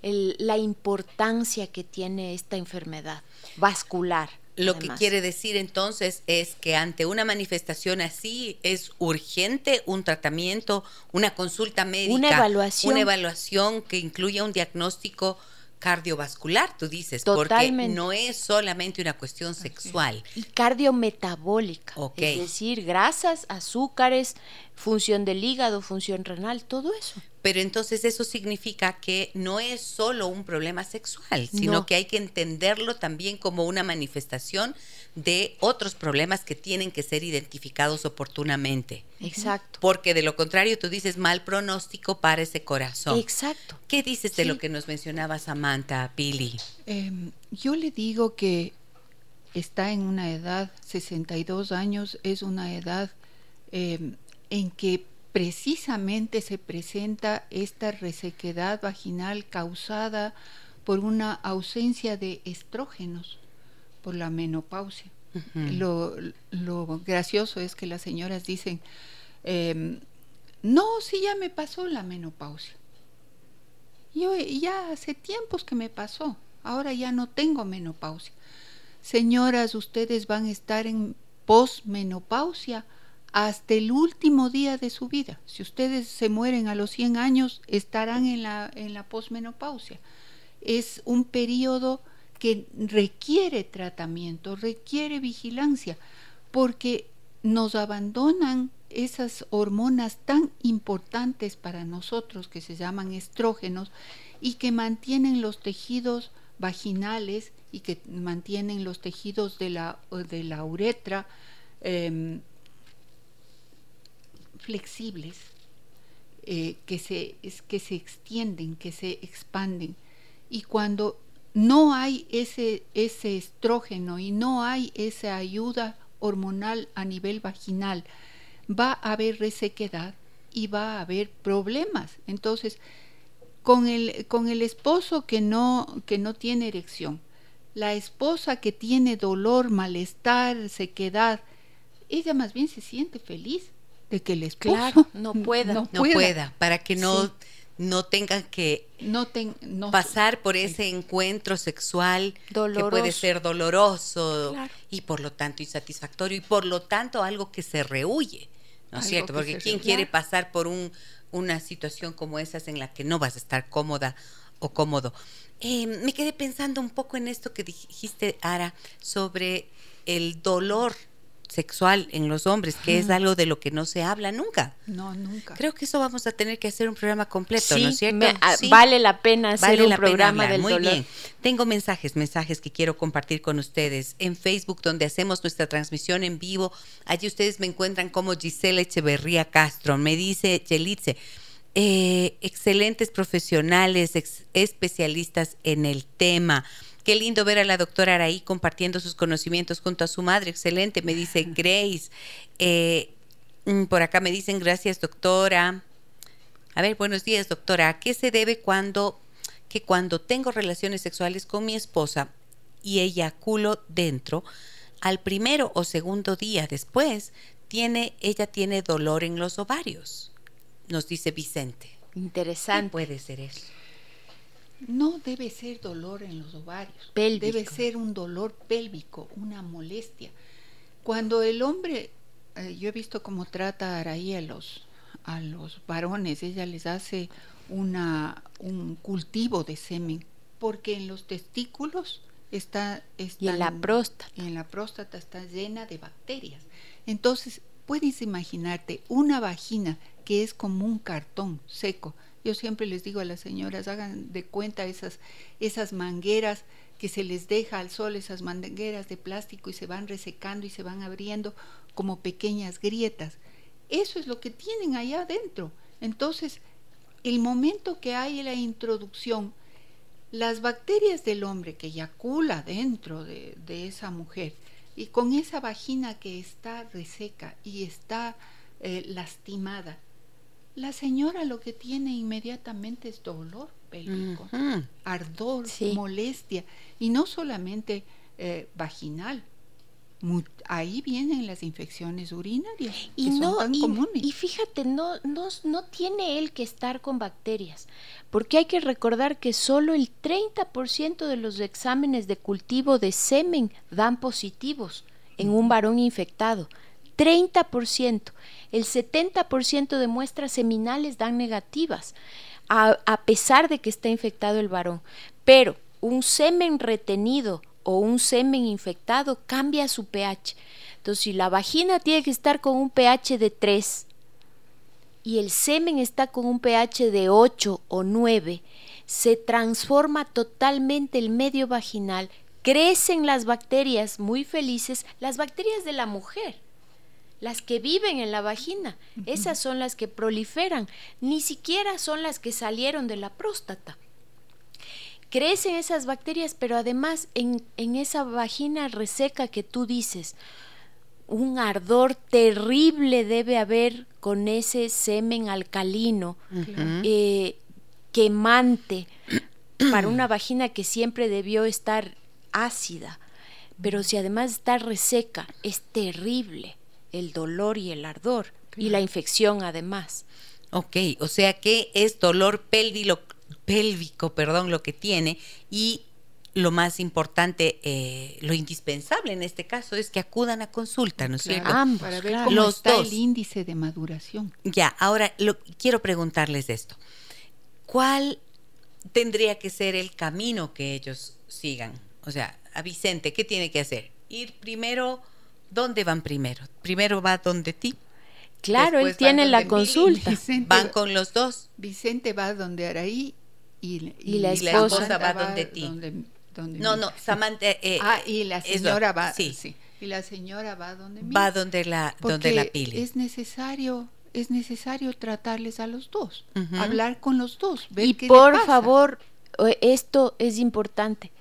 la importancia que tiene esta enfermedad vascular. Lo que quiere decir entonces es que ante una manifestación así es urgente un tratamiento, una consulta médica, una evaluación, una evaluación que incluya un diagnóstico cardiovascular, tú dices, porque no es solamente una cuestión sexual. Y cardiometabólica, es decir, grasas, azúcares, función del hígado, función renal, todo eso. Pero entonces eso significa que no es solo un problema sexual, sino que hay que entenderlo también como una manifestación de otros problemas que tienen que ser identificados oportunamente. Exacto. Porque de lo contrario tú dices mal pronóstico para ese corazón. Exacto. ¿Qué dices de lo que nos mencionaba Samantha, Pili? Em, yo le digo que está en una edad, 62 años, es una edad em, en que precisamente se presenta esta resequedad vaginal causada por una ausencia de estrógenos, por la menopausia. lo, gracioso es que las señoras dicen, em, no, sí ya me pasó la menopausia. Yo ya hace tiempos que me pasó, ahora ya no tengo menopausia. Señoras, ustedes van a estar en posmenopausia hasta el último día de su vida. Si ustedes se mueren a los 100 años, estarán en la, en la posmenopausia. Es un periodo que requiere tratamiento, requiere vigilancia, porque nos abandonan esas hormonas tan importantes para nosotros que se llaman estrógenos y que mantienen los tejidos vaginales y que mantienen los tejidos de la, de la uretra em, flexibles, eh, que, se, que se extienden, que se expanden. Y cuando no hay ese, ese estrógeno y no hay esa ayuda hormonal a nivel vaginal, va a haber resequedad y va a haber problemas. Entonces, con el, con el esposo que no, que no tiene erección, la esposa que tiene dolor, malestar, sequedad, ella más bien se siente feliz de que el esposo no pueda, no, pueda. para que no no tengan que no pasar por ese encuentro sexual que puede ser doloroso y por lo tanto insatisfactorio y por lo tanto algo que se rehuye, ¿no es cierto? Porque quién quiere pasar por un, una situación como esas en la que no vas a estar cómoda o cómodo. Eh, me quedé pensando un poco en esto que dijiste, Ara, sobre el dolor sexual en los hombres, que es algo de lo que no se habla nunca. No, nunca. Creo que eso vamos a tener que hacer un programa completo, ¿no es cierto? Ah, vale la pena hacer un programa del Muy bien. Tengo mensajes, mensajes que quiero compartir con ustedes en Facebook, donde hacemos nuestra transmisión en vivo. Allí ustedes me encuentran como Gisela Echeverría Castro. Me dice Yelitze, eh, excelentes profesionales, especialistas en el tema. Qué lindo ver a la doctora Araí compartiendo sus conocimientos junto a su madre. Excelente, me dice Grace. Eh, mm, por acá me dicen gracias, doctora. A ver, buenos días, doctora. ¿A qué se debe cuando que cuando tengo relaciones sexuales con mi esposa y eyaculo dentro, al primero o segundo día después, tiene, ella tiene dolor en los ovarios, nos dice Vicente. Interesante. puede ser eso? No debe ser dolor en los ovarios, debe ser un dolor pélvico, una molestia. Cuando el hombre, eh, yo he visto cómo trata Araí a los, a los varones, ella les hace una, un cultivo de semen, porque en los testículos está, y en la próstata. En la próstata está llena de bacterias. Entonces, puedes imaginarte una vagina que es como un cartón seco. Yo siempre les digo a las señoras, hagan de cuenta esas, esas mangueras que se les deja al sol, esas mangueras de plástico y se van resecando y se van abriendo como pequeñas grietas. Eso es lo que tienen allá adentro. Entonces, el momento que hay la introducción, las bacterias del hombre que eyacula dentro de, esa mujer y con esa vagina que está reseca y está eh, lastimada, la señora lo que tiene inmediatamente es dolor pélvico, ardor, molestia, y no solamente eh, vaginal, ahí vienen las infecciones urinarias y no tan comunes. y fíjate no, no no tiene él que estar con bacterias porque hay que recordar que solo el 30% de los exámenes de cultivo de semen dan positivos en un varón infectado 30% el 70% de muestras seminales dan negativas a, a pesar de que está infectado el varón. Pero un semen retenido o un semen infectado cambia su pH. Entonces, si la vagina tiene que estar con un pH de 3 y el semen está con un pH de 8 o 9, se transforma totalmente el medio vaginal, crecen las bacterias muy felices, las bacterias de la mujer, las que viven en la vagina, esas son las que proliferan, ni siquiera son las que salieron de la próstata. Crecen esas bacterias, pero además en, esa vagina reseca que tú dices, un ardor terrible debe haber con ese semen alcalino, eh, quemante, para una vagina que siempre debió estar ácida. Pero si además está reseca, es terrible el dolor y el ardor y la infección además. Ok, o sea que es dolor pélvico, pélvico, perdón, lo que tiene y lo más importante, eh, lo indispensable en este caso es que acudan a consulta, ¿no es cierto? Ambos, para ver cómo está el índice de maduración. Ya, ahora lo, quiero preguntarles esto. ¿Cuál tendría que ser el camino que ellos sigan? O sea, a Vicente, ¿qué tiene que hacer? Ir primero, ¿dónde van primero? Primero va donde ti. Claro, él tiene la consulta. van con los dos. Vicente va donde Araí y, la, esposa, va, donde ti. no, no, Samantha. Eh, ah, y la señora va. Sí. Y la señora va donde Va donde la, donde la pile. Es necesario es necesario tratarles a los dos, hablar con los dos. y por favor, eh, esto es importante.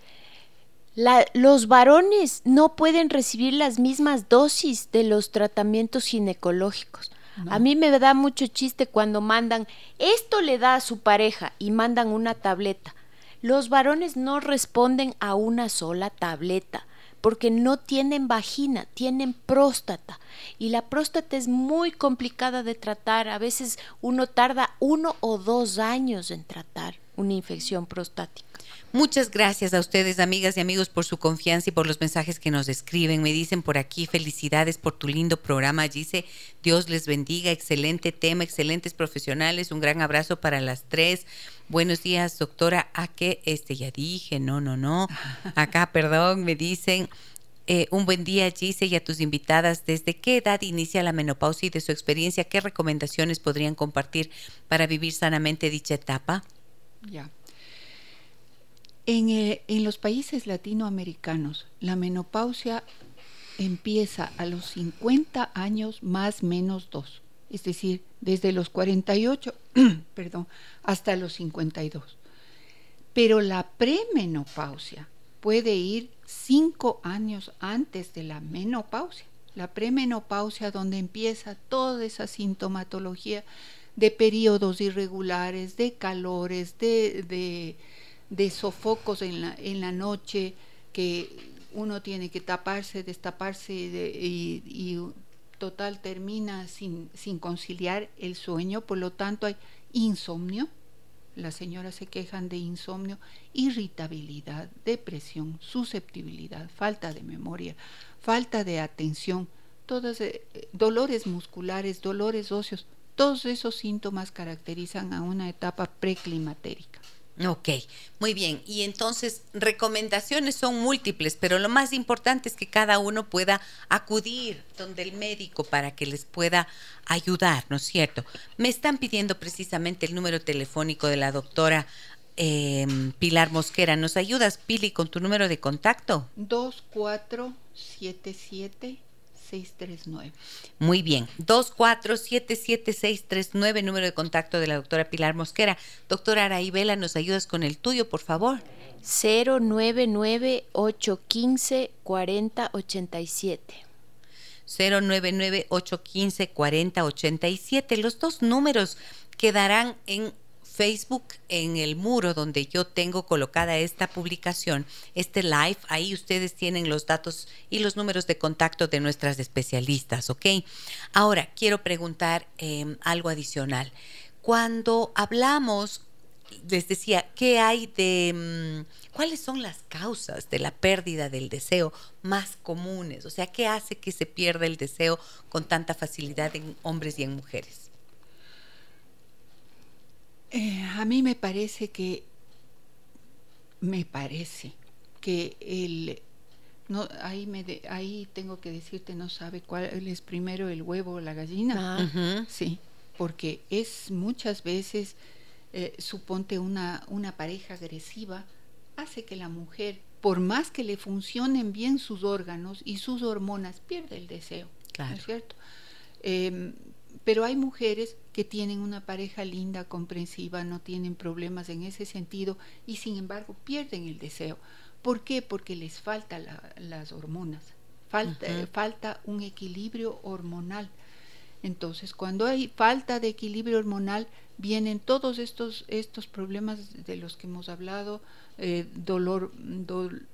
Los varones no pueden recibir las mismas dosis de los tratamientos ginecológicos. A mí me da mucho chiste cuando mandan, esto le da a su pareja y mandan una tableta. Los varones no responden a una sola tableta porque no tienen vagina, tienen próstata. Y la próstata es muy complicada de tratar. A veces uno tarda uno o dos años en tratar una infección prostática. Muchas gracias a ustedes, amigas y amigos, por su confianza y por los mensajes que nos escriben. Me dicen por aquí, felicidades por tu lindo programa, dice Dios les bendiga, excelente tema, excelentes profesionales, un gran abrazo para las tres. Buenos días, doctora. ¿A qué? Este ya dije, no, no, no. Acá, perdón, me dicen. Eh, un buen día, Gise, y a tus invitadas. ¿Desde qué edad inicia la menopausia y de su experiencia, qué recomendaciones podrían compartir para vivir sanamente dicha etapa? Ya. En, en, los países latinoamericanos, la menopausia empieza a los 50 años más menos 2, es decir, desde los 48 perdón, hasta los 52. Pero la premenopausia puede ir 5 años antes de la menopausia. La premenopausia donde empieza toda esa sintomatología de periodos irregulares, de calores, de sofocos en la, en la noche, que uno tiene que taparse, destaparse y, y, total termina sin, sin conciliar el sueño, por lo tanto hay insomnio, las señoras se quejan de insomnio, irritabilidad, depresión, susceptibilidad, falta de memoria, falta de atención, todos eh, dolores musculares, dolores óseos, todos esos síntomas caracterizan a una etapa preclimatérica. Ok, muy bien. Y entonces, recomendaciones son múltiples, pero lo más importante es que cada uno pueda acudir donde el médico para que les pueda ayudar, ¿no es cierto? Me están pidiendo precisamente el número telefónico de la doctora em, Pilar Mosquera. ¿Nos ayudas, Pili, con tu número de contacto? 2477 muy bien, 2477639, número de contacto de la doctora Pilar Mosquera. Doctora Araibela, ¿nos ayudas con el tuyo, por favor? 099-815-4087. 099-815-4087. Los dos números quedarán en Facebook, en el muro donde yo tengo colocada esta publicación, este live, ahí ustedes tienen los datos y los números de contacto de nuestras especialistas, ¿ok? Ahora, quiero preguntar em, algo adicional. Cuando hablamos, les decía, ¿qué hay de... Mm, ¿Cuáles son las causas de la pérdida del deseo más comunes? O sea, ¿qué hace que se pierda el deseo con tanta facilidad en hombres y en mujeres? Eh, a mí me parece que, me parece que el, no, ahí, me ahí tengo que decirte, no sabe cuál es primero el huevo o la gallina. Ah. Sí, porque es muchas veces, eh, suponte una, una pareja agresiva, hace que la mujer, por más que le funcionen bien sus órganos y sus hormonas, pierda el deseo. Claro. ¿No es cierto? Em, pero hay mujeres que tienen una pareja linda, comprensiva, no tienen problemas en ese sentido y sin embargo pierden el deseo. ¿Por qué? Porque les falta las hormonas, falta, falta un equilibrio hormonal. Entonces, cuando hay falta de equilibrio hormonal, vienen todos estos, estos problemas de los que hemos hablado, eh, dolor,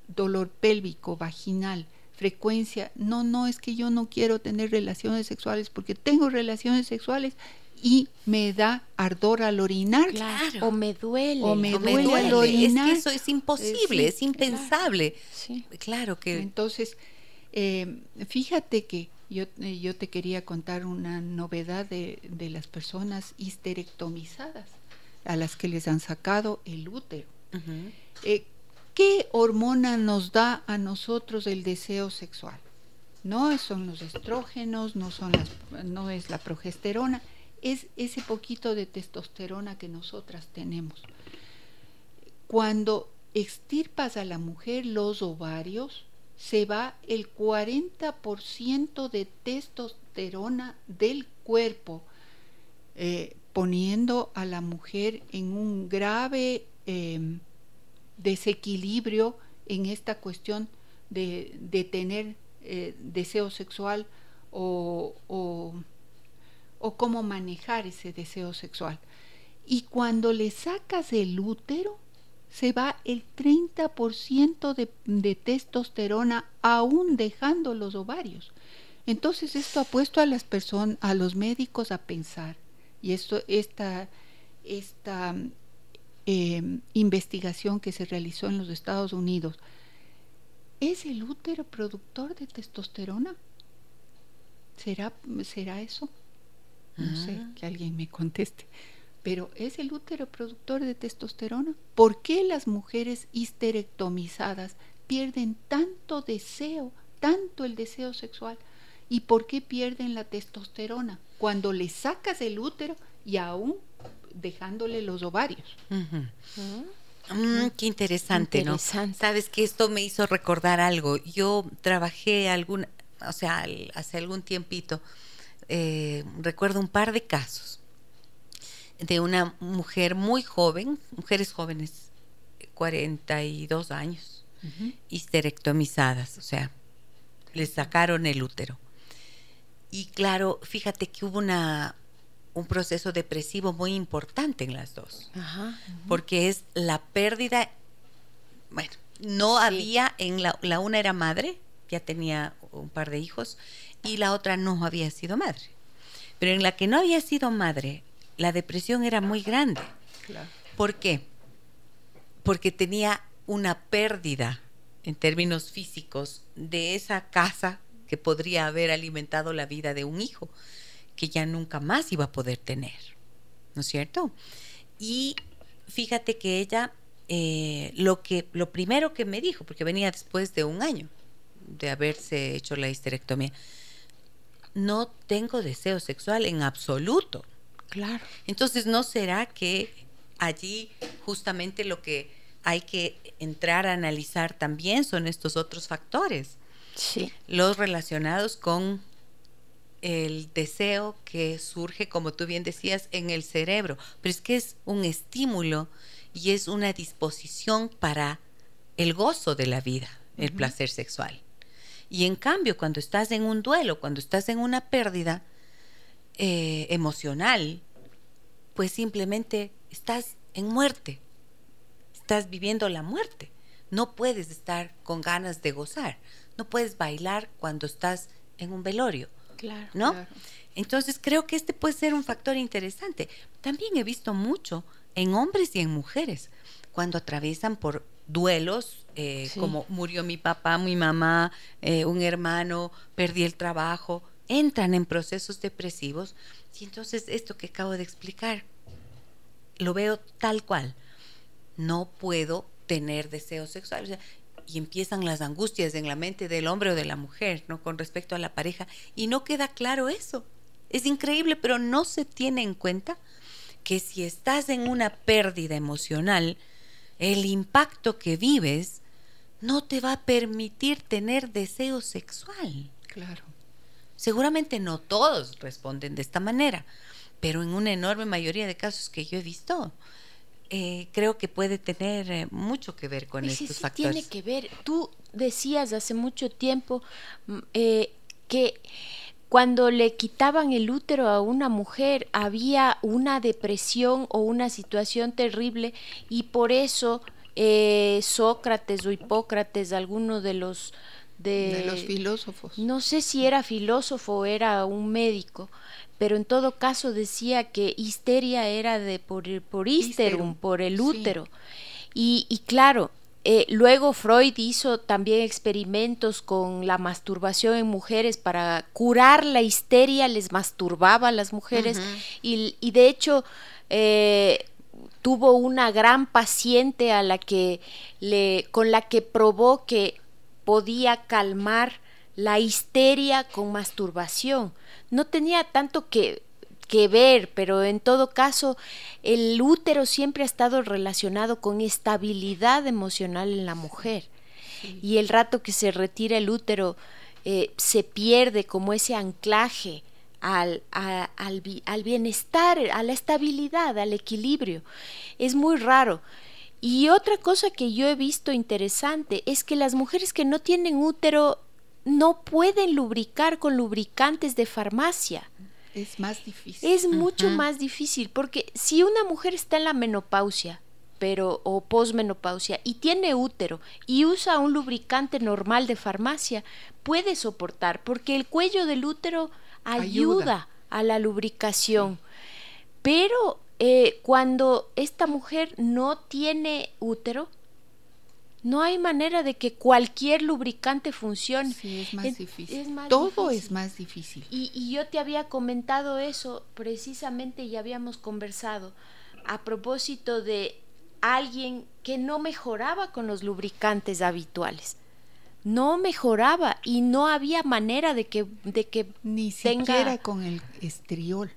dolor pélvico, vaginal, frecuencia. No, no, es que yo no quiero tener relaciones sexuales porque tengo relaciones sexuales y me da ardor al orinar. Claro. O me duele. O me, duele, al orinar. Es que eso es imposible, es impensable. Claro, que... Entonces, eh, fíjate que yo, yo te quería contar una novedad de, de, las personas histerectomizadas, a las que les han sacado el útero. ¿Qué hormona nos da a nosotros el deseo sexual? No son los estrógenos, no, son las, no es la progesterona, es ese poquito de testosterona que nosotras tenemos. Cuando extirpas a la mujer los ovarios, se va el 40% de testosterona del cuerpo, eh, poniendo a la mujer en un grave eh, desequilibrio en esta cuestión de, de tener eh, deseo sexual o, o, o, cómo manejar ese deseo sexual. Y cuando le sacas el útero, se va el 30% de, de testosterona aún dejando los ovarios. Entonces esto ha puesto a las personas, a los médicos a pensar, y esto, esta, esta Em, investigación que se realizó en los Estados Unidos, ¿es el útero productor de testosterona? ¿Será, será eso? No sé, ah. que alguien me conteste. Pero ¿es el útero productor de testosterona? ¿Por qué las mujeres histerectomizadas pierden tanto deseo, tanto el deseo sexual? ¿Y por qué pierden la testosterona? Cuando le sacas el útero y aún dejándole los ovarios. Mm, qué interesante, ¿no? Sabes que esto me hizo recordar algo. Yo trabajé algún, o sea, hace algún tiempito, eh, recuerdo un par de casos de una mujer muy joven, mujeres jóvenes, 42 años, histerectomizadas, o sea, les sacaron el útero. Y claro, fíjate que hubo una, un proceso depresivo muy importante en las dos, porque es la pérdida, bueno, no había, en la, la una era madre, ya tenía un par de hijos, y la otra no había sido madre. Pero en la que no había sido madre, la depresión era muy grande. ¿Por qué? Porque tenía una pérdida en términos físicos de esa casa que podría haber alimentado la vida de un hijo que ya nunca más iba a poder tener. ¿No es cierto? Y fíjate que ella eh, lo que lo primero que me dijo, porque venía después de un año de haberse hecho la histerectomía, no tengo deseo sexual en absoluto. Claro. Entonces, ¿no será que allí justamente lo que hay que entrar a analizar también son estos otros factores? Sí. Los relacionados con el deseo que surge, como tú bien decías, en el cerebro, pero es que es un estímulo y es una disposición para el gozo de la vida, el placer sexual. Y en cambio, cuando estás en un duelo, cuando estás en una pérdida eh, emocional, pues simplemente estás en muerte, estás viviendo la muerte. No puedes estar con ganas de gozar, no puedes bailar cuando estás en un velorio, claro, ¿no? Entonces creo que este puede ser un factor interesante. También he visto mucho en hombres y en mujeres cuando atraviesan por duelos, eh, como murió mi papá, mi mamá, eh, un hermano, perdí el trabajo, entran en procesos depresivos. Y entonces esto que acabo de explicar, lo veo tal cual. No puedo tener deseos sexuales. Y empiezan las angustias en la mente del hombre o de la mujer, ¿no? Con respecto a la pareja. Y no queda claro eso. Es increíble, pero no se tiene en cuenta que si estás en una pérdida emocional, el impacto que vives no te va a permitir tener deseo sexual. Claro. Seguramente no todos responden de esta manera, pero en una enorme mayoría de casos que yo he visto, eh, creo que puede tener eh, mucho que ver con estos sí, factores. Tiene que ver. Tú decías hace mucho tiempo mm, eh, que cuando le quitaban el útero a una mujer había una depresión o una situación terrible y por eso eh, Sócrates o Hipócrates, alguno de los de, los filósofos. No sé si era filósofo o era un médico, pero en todo caso decía que histeria era de por, por histerum, por el útero. Y, y claro, eh, luego Freud hizo también experimentos con la masturbación en mujeres para curar la histeria, les masturbaba a las mujeres. Y, de hecho eh, tuvo una gran paciente a la que le, con la que probó que podía calmar la histeria con masturbación. No tenía tanto que que ver, pero en todo caso el útero siempre ha estado relacionado con estabilidad emocional en la mujer. Y el rato que se retira el útero eh, se pierde como ese anclaje al, al, bienestar, a la estabilidad, al equilibrio. Es muy raro. Y otra cosa que yo he visto interesante es que las mujeres que no tienen útero no pueden lubricar con lubricantes de farmacia. Es más difícil. Es mucho más difícil porque si una mujer está en la menopausia, pero o posmenopausia y tiene útero y usa un lubricante normal de farmacia, puede soportar porque el cuello del útero ayuda, a la lubricación. Pero eh, cuando esta mujer no tiene útero, no hay manera de que cualquier lubricante funcione. Sí, es más difícil. Todo es más difícil. Y, yo te había comentado eso precisamente y habíamos conversado a propósito de alguien que no mejoraba con los lubricantes habituales. No mejoraba y no había manera de que, de que ni siquiera con el estriol.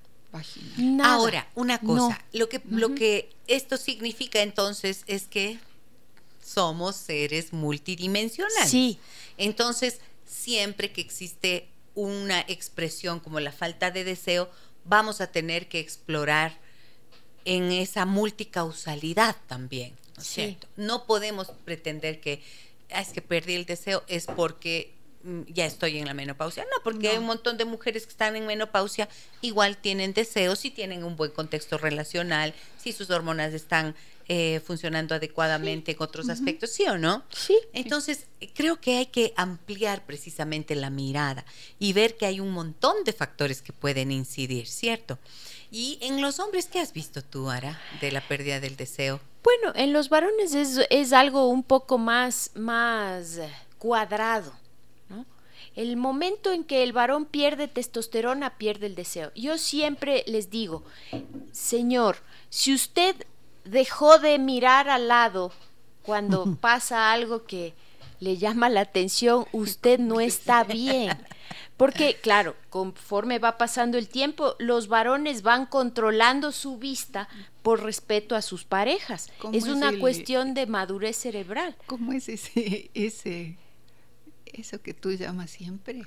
Ahora, una cosa, lo que lo que esto significa entonces es que somos seres multidimensionales. Sí. Entonces, siempre que existe una expresión como la falta de deseo, vamos a tener que explorar en esa multicausalidad también, ¿no es cierto? No podemos pretender que ah, es que perdí el deseo es porque mm, ya estoy en la menopausia. No, porque hay un montón de mujeres que están en menopausia, igual tienen deseos, si tienen un buen contexto relacional, si sus hormonas están eh, funcionando adecuadamente en otros aspectos, ¿sí o no? Sí. Entonces, creo que hay que ampliar precisamente la mirada y ver que hay un montón de factores que pueden incidir, ¿cierto? Y en los hombres, ¿qué has visto tú, Ara, de la pérdida del deseo? Bueno, en los varones es, es algo un poco más, más cuadrado. ¿no? El momento en que el varón pierde testosterona, pierde el deseo. Yo siempre les digo, señor, si usted dejó de mirar al lado cuando pasa algo que le llama la atención, usted no está bien. Porque, claro, conforme va pasando el tiempo, los varones van controlando su vista por respeto a sus parejas. Es, una cuestión de madurez cerebral. ¿Cómo es ese, ese, eso que tú llamas siempre?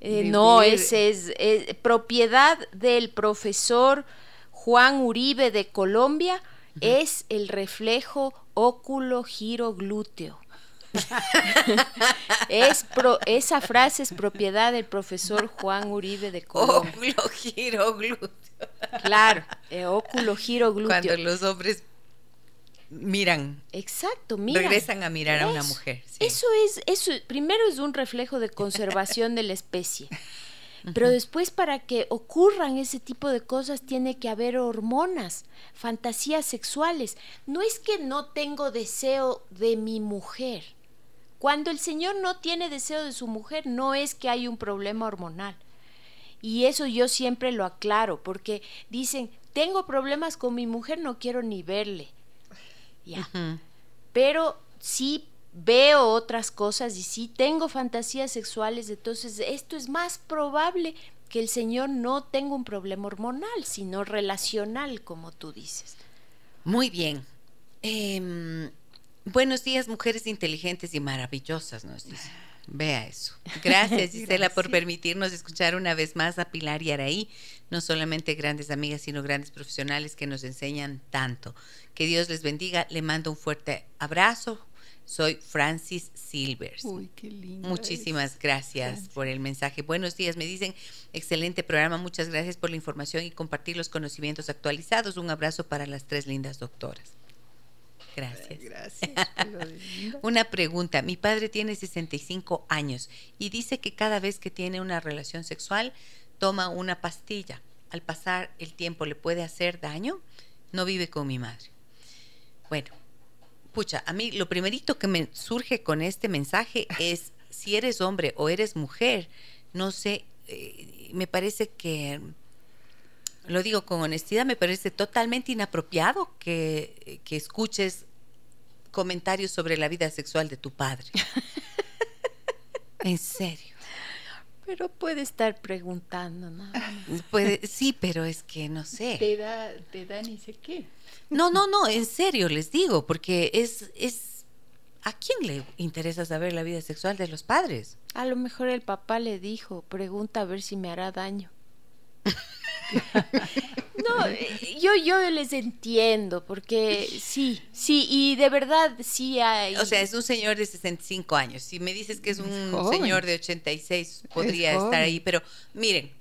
Eh, no, ese es, es propiedad del profesor Juan Uribe de Colombia es el reflejo óculo giro glúteo. es esa frase es propiedad del profesor Juan Uribe de Colombia. Óculo giro glúteo. Claro, eh, óculo giro glúteo. Cuando los hombres miran. Exacto, miran. Regresan a mirar a una mujer. Eso es, eso primero es un reflejo de conservación de la especie. Pero después para que ocurran ese tipo de cosas tiene que haber hormonas, fantasías sexuales. No es que no tengo deseo de mi mujer. Cuando el Señor no tiene deseo de su mujer, no es que hay un problema hormonal. Y eso yo siempre lo aclaro, porque dicen, tengo problemas con mi mujer, no quiero ni verle. Ya. Pero sí veo otras cosas y sí tengo fantasías sexuales, entonces esto es más probable que el Señor no tenga un problema hormonal, sino relacional, como tú dices. Muy bien. Em, buenos días, mujeres inteligentes y maravillosas, nos dice. Vea eso. Gracias, Gisela, por permitirnos escuchar una vez más a Pilar y Araí, no solamente grandes amigas, sino grandes profesionales que nos enseñan tanto. Que Dios les bendiga. Le mando un fuerte abrazo, soy Francis Silvers. Uy, qué lindo. Muchísimas gracias por el mensaje. Buenos días, me dicen, excelente programa, muchas gracias por la información y compartir los conocimientos actualizados. Un abrazo para las tres lindas doctoras. Gracias. Gracias. una pregunta. Mi padre tiene 65 años y dice que cada vez que tiene una relación sexual toma una pastilla. Al pasar el tiempo le puede hacer daño. No vive con mi madre. Bueno, pucha, a mí lo primerito que me surge con este mensaje es si eres hombre o eres mujer, no sé, eh, me parece que, lo digo con honestidad, me parece totalmente inapropiado que, que escuches comentarios sobre la vida sexual de tu padre. en serio. Pero puede estar preguntando, ¿no? Puede, sí, pero es que no sé. Te da, te da ni sé qué. No, no, no, en serio les digo, porque es, es, ¿a quién le interesa saber la vida sexual de los padres? A lo mejor el papá le dijo, pregunta a ver si me hará daño. no, yo, yo les entiendo, porque sí, sí, y de verdad sí hay... O sea, es un señor de 65 años. Si me dices que es un señor de 86, podría estar ahí, pero miren,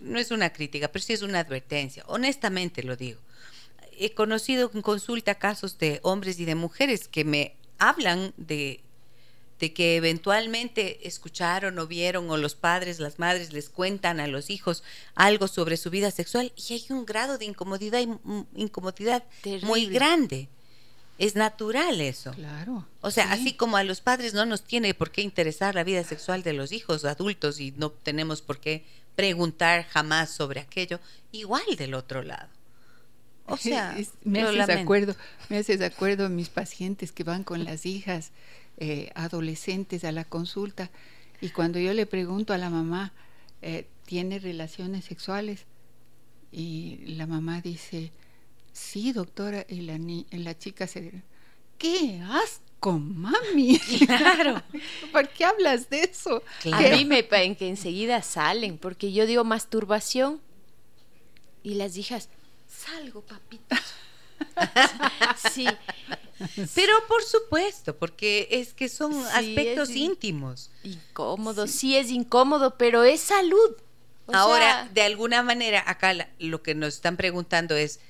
no es una crítica, pero sí es una advertencia. Honestamente lo digo he conocido en consulta casos de hombres y de mujeres que me hablan de, de que eventualmente escucharon o vieron o los padres, las madres les cuentan a los hijos algo sobre su vida sexual y hay un grado de incomodidad, incomodidad muy grande. Es natural eso. Claro. O sea, así como a los padres no nos tiene por qué interesar la vida sexual de los hijos adultos y no tenemos por qué preguntar jamás sobre aquello, igual del otro lado. O sea, me haces de acuerdo, me haces acuerdo mis pacientes que van con las hijas eh, adolescentes a la consulta y cuando yo le pregunto a la mamá, eh, ¿tiene relaciones sexuales? Y la mamá dice, sí, doctora, y la, la chica se... ¿Qué asco, mami? Claro. ¿Por qué hablas de eso? A mí me en que enseguida salen, porque yo digo masturbación y las hijas, salgo, papito. sí. Pero por supuesto, porque es que son aspectos íntimos. Incómodo, sí. es incómodo, pero es salud. Ahora, de alguna manera, acá lo que nos están preguntando es,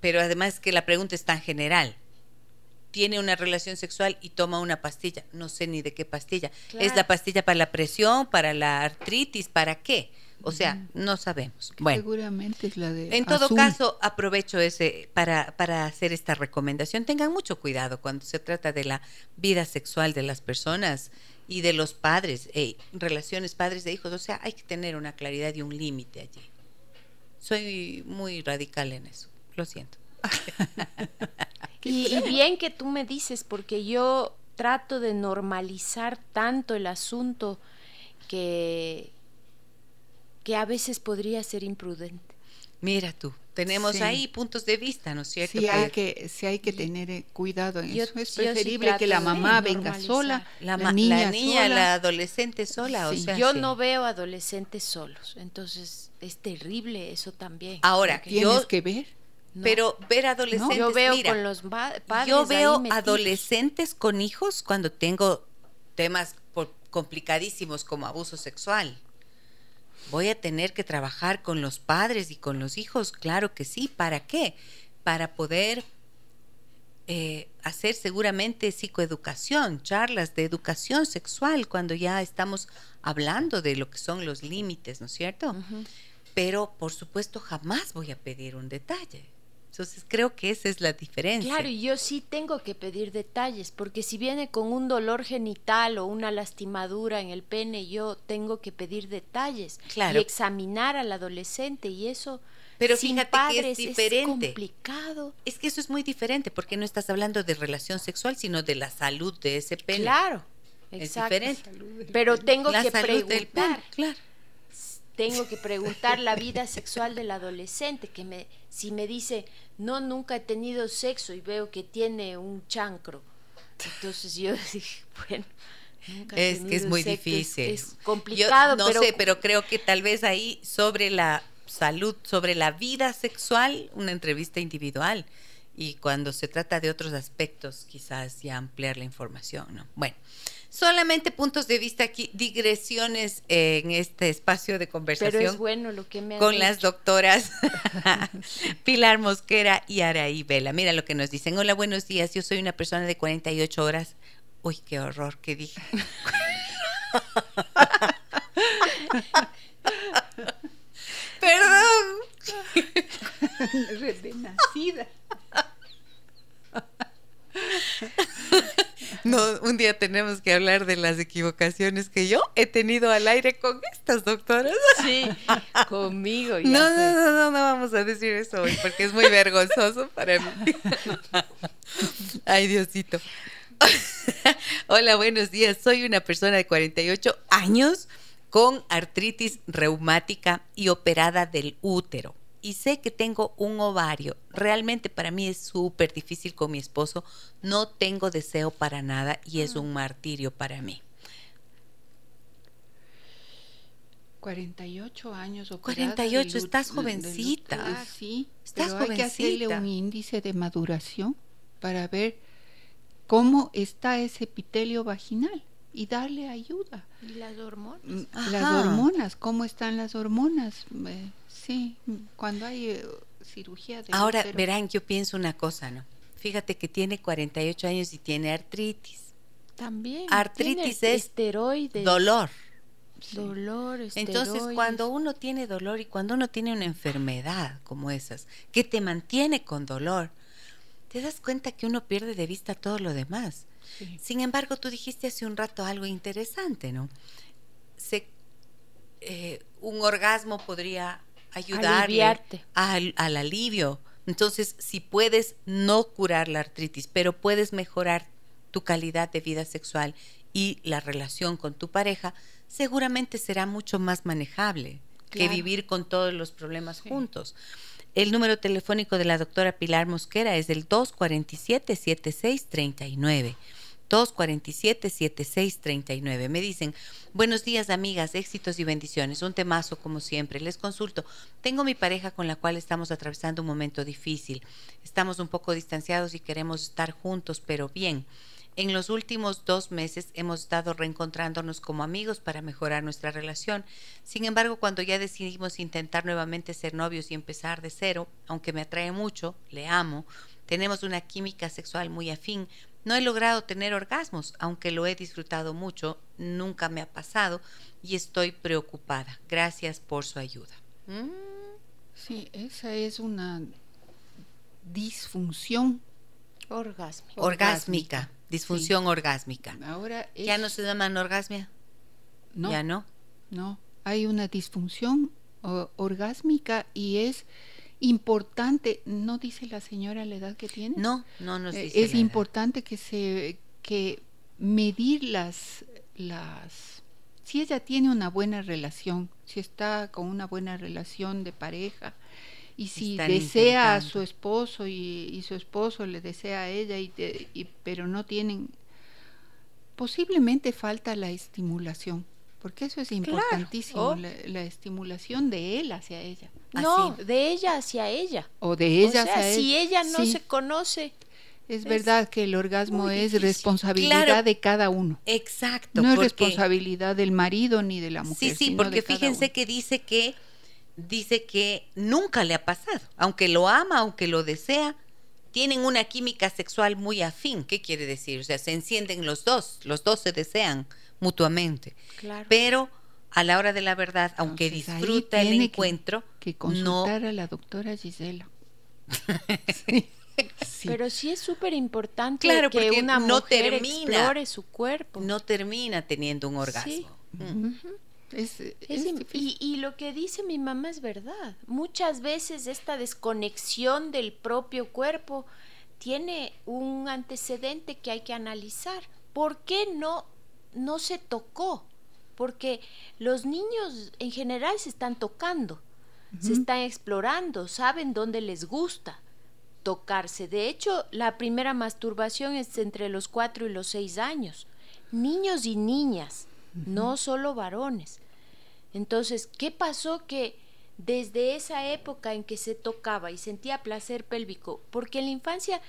pero además que la pregunta es tan general. Tiene una relación sexual y toma una pastilla. No sé ni de qué pastilla. ¿Es la pastilla para la presión, para la artritis, para qué? O sea, no sabemos. Bueno, seguramente es la de. En todo caso, aprovecho ese para, para hacer esta recomendación. Tengan mucho cuidado cuando se trata de la vida sexual de las personas y de los padres, eh, relaciones padres de hijos. O sea, hay que tener una claridad y un límite allí. Soy muy radical en eso. Lo siento. y, y bien que tú me dices, porque yo trato de normalizar tanto el asunto que que a veces podría ser imprudente. Mira tú, tenemos ahí puntos de vista, ¿no es cierto? Sí, hay que, sí hay que tener eh, cuidado en eso. Es preferible que la mamá venga sola, la, niña, la, la adolescente sola. O sea, yo no veo adolescentes solos, entonces es terrible eso también. Ahora, tienes que ver. Pero ver adolescentes. Yo veo con los padres. Yo veo adolescentes con hijos cuando tengo temas complicadísimos como abuso sexual. ¿Voy a tener que trabajar con los padres y con los hijos? Claro que sí. ¿Para qué? Para poder eh, hacer seguramente psicoeducación, charlas de educación sexual cuando ya estamos hablando de lo que son los límites, ¿no es cierto? Pero por supuesto jamás voy a pedir un detalle. Entonces creo que esa es la diferencia. Claro, y yo sí tengo que pedir detalles, porque si viene con un dolor genital o una lastimadura en el pene, yo tengo que pedir detalles y examinar al adolescente y eso pero fíjate que es diferente. Es complicado. Es que eso es muy diferente porque no estás hablando de relación sexual, sino de la salud de ese pene. Claro. Es diferente. Pero tengo que preguntar. claro tengo que preguntar la vida sexual del adolescente, que me, si me dice, no, nunca he tenido sexo y veo que tiene un chancro. Entonces yo dije, bueno, nunca es que es muy difícil. Es, complicado. no sé, pero creo que tal vez ahí sobre la salud, sobre la vida sexual, una entrevista individual. Y cuando se trata de otros aspectos, quizás ya ampliar la información, ¿no? Bueno. Solamente puntos de vista aquí, digresiones en este espacio de conversación. Pero es bueno lo que me Con las doctoras Pilar Mosquera y Araí Vela. Mira lo que nos dicen. Hola, buenos días. Yo soy una persona de 48 horas. Uy, qué horror que dije. Perdón. Redenacida. No, un día tenemos que hablar de las equivocaciones que yo he tenido al aire con estas doctoras. Sí, conmigo. Ya no, no, no, no, no vamos a decir eso hoy porque es muy vergonzoso para mí. Ay, Diosito. Hola, buenos días. Soy una persona de 48 años con artritis reumática y operada del útero y sé que tengo un ovario. Realmente para mí es súper difícil con mi esposo. No tengo deseo para nada y es un martirio para mí. 48 años o 48, estás jovencita. sí, estás pero hay que hacerle un índice de maduración para ver cómo está ese epitelio vaginal y darle ayuda. ¿Y las hormonas? Mm, las hormonas, ¿cómo están las hormonas? Eh, Sí, cuando hay eh, cirugía de Ahora, verán, yo pienso una cosa, ¿no? Fíjate que tiene 48 años y tiene artritis. También. Artritis es esteroides. dolor. Dolor, Entonces, cuando uno tiene dolor y cuando uno tiene una enfermedad como esas, que te mantiene con dolor, te das cuenta que uno pierde de vista todo lo demás. Sin embargo, tú dijiste hace un rato algo interesante, ¿no? Se, eh, un orgasmo podría ayudar al, al alivio. Entonces, si puedes no curar la artritis, pero puedes mejorar tu calidad de vida sexual y la relación con tu pareja, seguramente será mucho más manejable que vivir con todos los problemas juntos. El número telefónico de la doctora Pilar Mosquera es el 247-7639. 247-7639. Me dicen, buenos días amigas, éxitos y bendiciones. Un temazo como siempre. Les consulto, tengo mi pareja con la cual estamos atravesando un momento difícil. Estamos un poco distanciados y queremos estar juntos, pero bien. En los últimos dos meses hemos estado reencontrándonos como amigos para mejorar nuestra relación. Sin embargo, cuando ya decidimos intentar nuevamente ser novios y empezar de cero, aunque me atrae mucho, le amo, tenemos una química sexual muy afín, no he logrado tener orgasmos, aunque lo he disfrutado mucho, nunca me ha pasado y estoy preocupada. Gracias por su ayuda. Mm. Sí, esa es una disfunción orgásmica. orgásmica disfunción orgásmica. Ahora ¿Ya no se llama anorgasmia? No. ¿Ya no? No, hay una disfunción orgásmica y es importante, ¿no dice la señora la edad que tiene? No, no nos eh, dice. Es importante que se que medir las las si ella tiene una buena relación, si está con una buena relación de pareja, y si desea a su esposo y, su esposo le desea a ella y, pero no tienen posiblemente falta la estimulación porque eso es importantísimo oh. la, estimulación de él hacia ella no de ella hacia ella o de ella hacia si ella no se conoce es, verdad que el orgasmo es responsabilidad de cada uno. Exacto. No es responsabilidad del marido ni de la mujer. Sí, sí, porque fíjense que dice que dice que nunca le ha pasado, aunque lo ama, aunque lo desea, tienen una química sexual muy afín. ¿Qué quiere decir? O sea, se encienden los dos, los dos se desean mutuamente. Claro. Pero a la hora de la verdad, aunque disfruta el encuentro, que, consultar a la doctora Gisela. Pero sí es súper importante que una no mujer explore su cuerpo. No termina teniendo un orgasmo. Mm. y, lo que dice mi mamá es verdad. Muchas veces esta desconexión del propio cuerpo tiene un antecedente que hay que analizar. ¿Por qué no, no se tocó? Porque los niños en general se están tocando, se están explorando, saben dónde les gusta tocarse. De hecho, la primera masturbación es entre los cuatro y los seis años. Niños y niñas, no solo varones. Entonces, ¿qué pasó que desde esa época en que se tocaba y sentía placer pélvico, porque en la infancia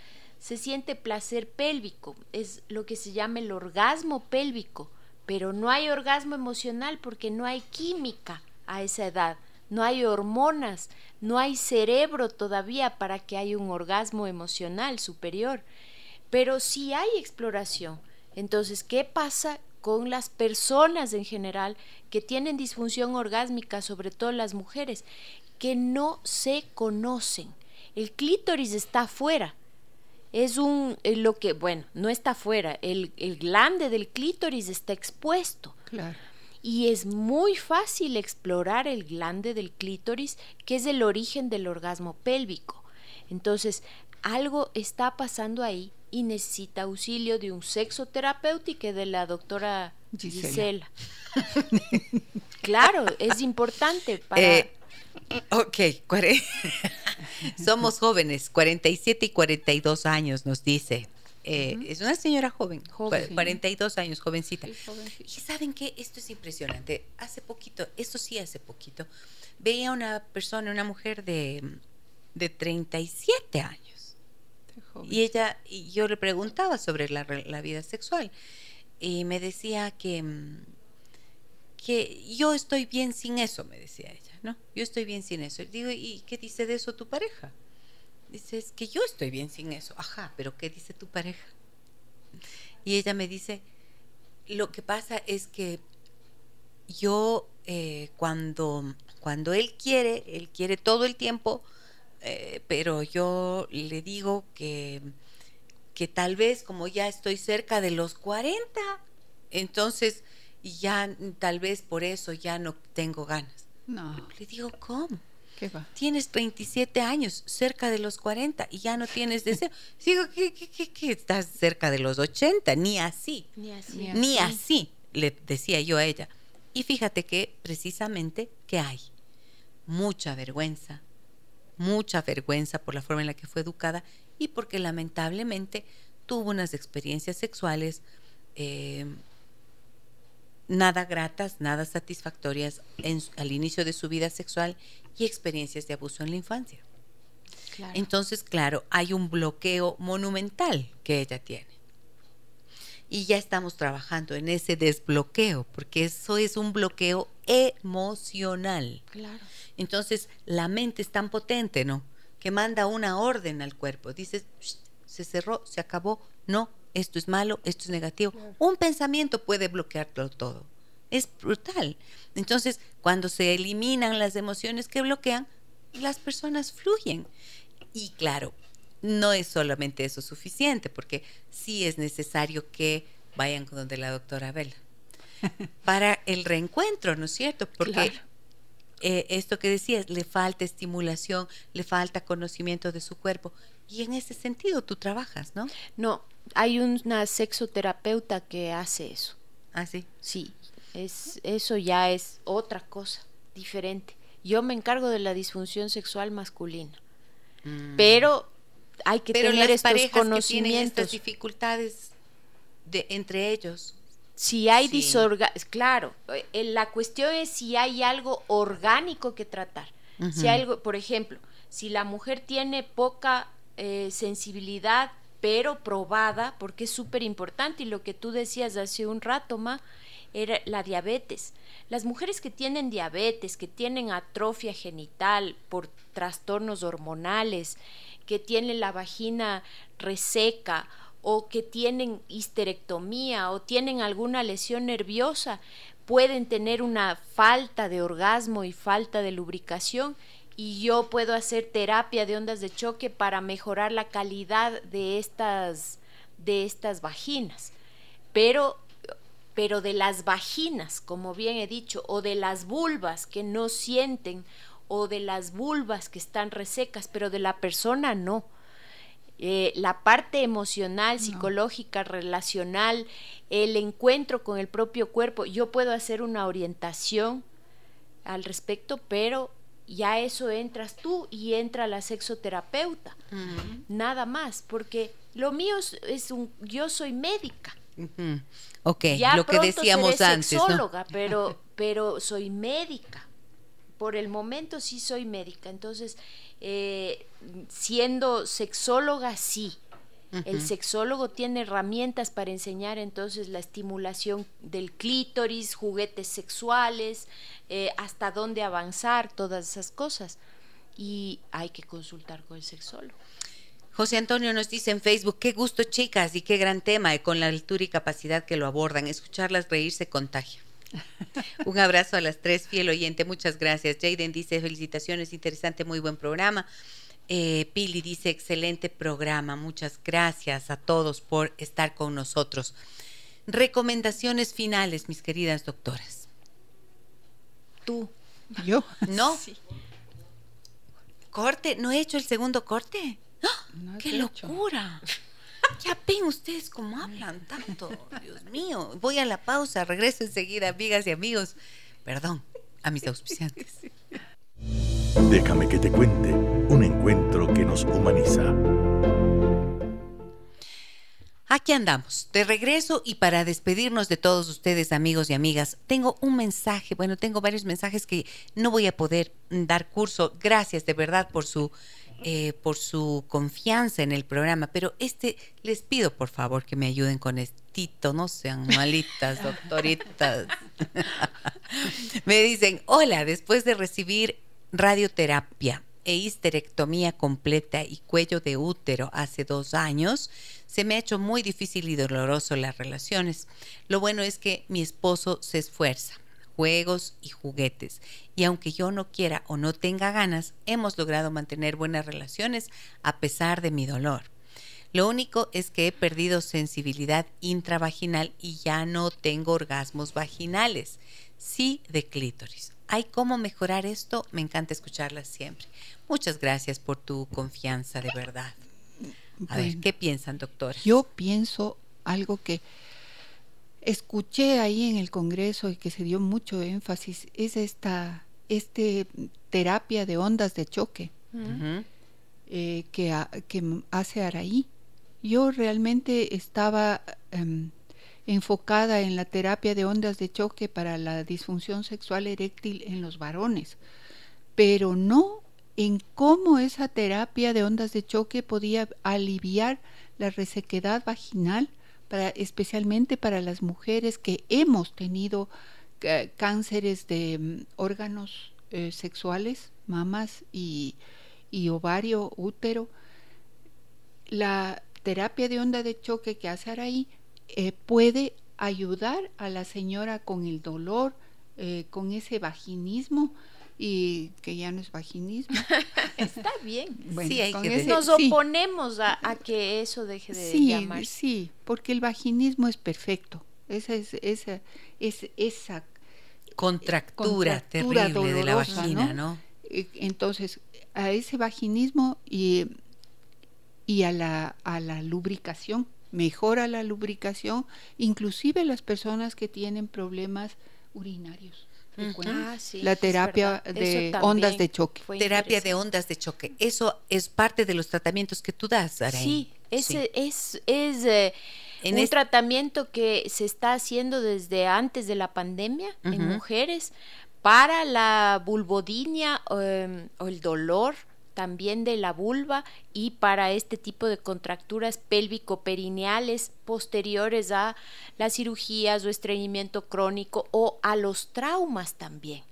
se siente placer pélvico, es lo que se llama el orgasmo pélvico, pero no hay orgasmo emocional porque no hay química a esa edad, no hay hormonas, no hay cerebro todavía para que haya un orgasmo emocional superior, pero sí hay exploración. Entonces, ¿qué pasa con las personas en general que tienen disfunción orgásmica, sobre todo las mujeres, que no se conocen? El clítoris está afuera. Es un, eh, lo que, bueno, no está afuera, el, el glande del clítoris está expuesto. Claro y es muy fácil explorar el glande del clítoris, que es el origen del orgasmo pélvico. Entonces, algo está pasando ahí y necesita auxilio de un sexoterapeuta y de la doctora Gisela. claro, es importante para... Eh, ok, somos jóvenes, 47 y 42 años, nos dice. Eh, es una señora joven, 42 años, jovencita. y saben que esto es impresionante. Hace poquito, esto sí hace poquito, veía una persona, una mujer de, de 37 años. Y ella, y yo le preguntaba sobre la, la, vida sexual. Y me decía que, que yo estoy bien sin eso, me decía ella, ¿no? Yo estoy bien sin eso. Digo, ¿y qué dice de eso tu pareja? Dice, es que yo estoy bien sin eso. Ajá, pero ¿qué dice tu pareja? Y ella me dice, lo que pasa es que yo eh, cuando, cuando él quiere, él quiere todo el tiempo, eh, pero yo le digo que, que tal vez como ya estoy cerca de los 40, entonces ya tal vez por eso ya no tengo ganas. No. Le digo, ¿cómo? Tienes 27 años, cerca de los 40 y ya no tienes deseo. Digo, ¿qué, qué, estás cerca de los 80? Ni así. Ni así. Ni así, le decía yo a ella. Y fíjate que precisamente que hay mucha vergüenza, mucha vergüenza por la forma en la que fue educada y porque lamentablemente tuvo unas experiencias sexuales eh, nada gratas, nada satisfactorias al inicio de su vida sexual y experiencias de abuso en la infancia. Entonces, claro, hay un bloqueo monumental que ella tiene. y ya estamos trabajando en ese desbloqueo, porque eso es un bloqueo emocional. Claro. Entonces, la mente es tan potente, ¿no? Que manda una orden al cuerpo. Dices, se cerró, se acabó, no, esto es malo, esto es negativo. Un pensamiento puede bloquearlo todo. Es brutal. Entonces, cuando se eliminan las emociones que bloquean, las personas fluyen. Y claro, no es solamente eso suficiente, porque sí es necesario que vayan con donde la doctora Bella para el reencuentro, ¿no es cierto? Porque eh, esto que decías, le falta estimulación, le falta conocimiento de su cuerpo. Y en ese sentido tú trabajas, ¿no? No, hay una sexoterapeuta que hace eso. Ah, sí. Sí, es, eso ya es otra cosa, diferente. Yo me encargo de la disfunción sexual masculina. Mm. Pero hay que tener estos conocimientos. Que tienen estas dificultades de, entre ellos. Si hay sí. claro, eh, la cuestión es si hay algo orgánico que tratar. Si hay algo, por ejemplo, si la mujer tiene poca eh, sensibilidad, pero probada, porque es súper importante, y lo que tú decías hace un rato, Ma, era la diabetes. Las mujeres que tienen diabetes, que tienen atrofia genital por trastornos hormonales, que tienen la vagina reseca o que tienen histerectomía o tienen alguna lesión nerviosa, pueden tener una falta de orgasmo y falta de lubricación y yo puedo hacer terapia de ondas de choque para mejorar la calidad de estas de estas vaginas. Pero pero de las vaginas, como bien he dicho, o de las vulvas que no sienten o de las vulvas que están resecas, pero de la persona no. Eh, la parte emocional, psicológica, relacional, el encuentro con el propio cuerpo, yo puedo hacer una orientación al respecto, pero ya eso entras tú y entra la sexoterapeuta, nada más, porque lo mío es, un, yo soy médica. Ok, lo que decíamos antes. Sexóloga, pero, pero soy médica por el momento sí soy médica, entonces eh, siendo sexóloga sí. El sexólogo tiene herramientas para enseñar entonces la estimulación del clítoris, juguetes sexuales, eh, hasta dónde avanzar, todas esas cosas. Y hay que consultar con el sexólogo. José Antonio nos dice en Facebook, qué gusto chicas y qué gran tema, y con la altura y capacidad que lo abordan, escucharlas reírse contagia. Un abrazo a las tres, fiel oyente, muchas gracias. Jaden dice, felicitaciones, interesante, muy buen programa. Eh, Pili dice, excelente programa, muchas gracias a todos por estar con nosotros. Recomendaciones finales, mis queridas doctoras. Tú. ¿Yo? ¿No? ¿Corte? ¿No he hecho el segundo corte? ¡Ah! ¡Qué locura! Ya ven ustedes cómo hablan tanto, Dios mío. Voy a la pausa, regreso enseguida, amigas y amigos. Perdón, a mis auspiciantes. Déjame que te cuente un encuentro que nos humaniza. Aquí andamos, de regreso y para despedirnos de todos ustedes, amigos y amigas, tengo un mensaje, bueno, tengo varios mensajes que no voy a poder dar curso. Gracias de verdad por su eh, por su confianza en el programa, pero este les pido por favor que me ayuden con estito, no sean malitas, doctoritas. me dicen, hola, después de recibir radioterapia e histerectomía completa y cuello de útero hace dos años, se me ha hecho muy difícil y doloroso las relaciones. Lo bueno es que mi esposo se esfuerza juegos y juguetes. Y aunque yo no quiera o no tenga ganas, hemos logrado mantener buenas relaciones a pesar de mi dolor. Lo único es que he perdido sensibilidad intravaginal y ya no tengo orgasmos vaginales, sí de clítoris. ¿Hay cómo mejorar esto? Me encanta escucharlas siempre. Muchas gracias por tu confianza, de verdad. A ver, ¿qué piensan, doctor? Yo pienso algo que escuché ahí en el Congreso y que se dio mucho énfasis es esta este terapia de ondas de choque eh, que, que, hace Araí. Yo realmente estaba em, enfocada en la terapia de ondas de choque para la disfunción sexual eréctil en los varones, pero no en cómo esa terapia de ondas de choque podía aliviar la resequedad vaginal especialmente para las mujeres que hemos tenido eh, cánceres de mm, órganos eh, sexuales, mamas y, y ovario, útero. La terapia de onda de choque que hace Araí eh, puede ayudar a la señora con el dolor, eh, con ese vaginismo y que ya no es vaginismo. Está bien. sí, hay que nos oponemos a, que eso deje de sí, llamarse. Sí, porque el vaginismo es perfecto. Esa es esa es esa contractura, terrible de la vagina, ¿no? Eh, entonces, a ese vaginismo y, y a, la, a la lubricación, mejora la lubricación, inclusive las personas que tienen problemas urinarios. Ah, la terapia de ondas de choque. Terapia de ondas de choque. Eso es parte de los tratamientos que tú das, Araí. Sí, ese es, es eh, un tratamiento que se está haciendo desde antes de la pandemia en mujeres para la vulvodinia em, o el dolor también de la vulva y para este tipo de contracturas pélvico-perineales posteriores a las cirugías o estreñimiento crónico o a los traumas también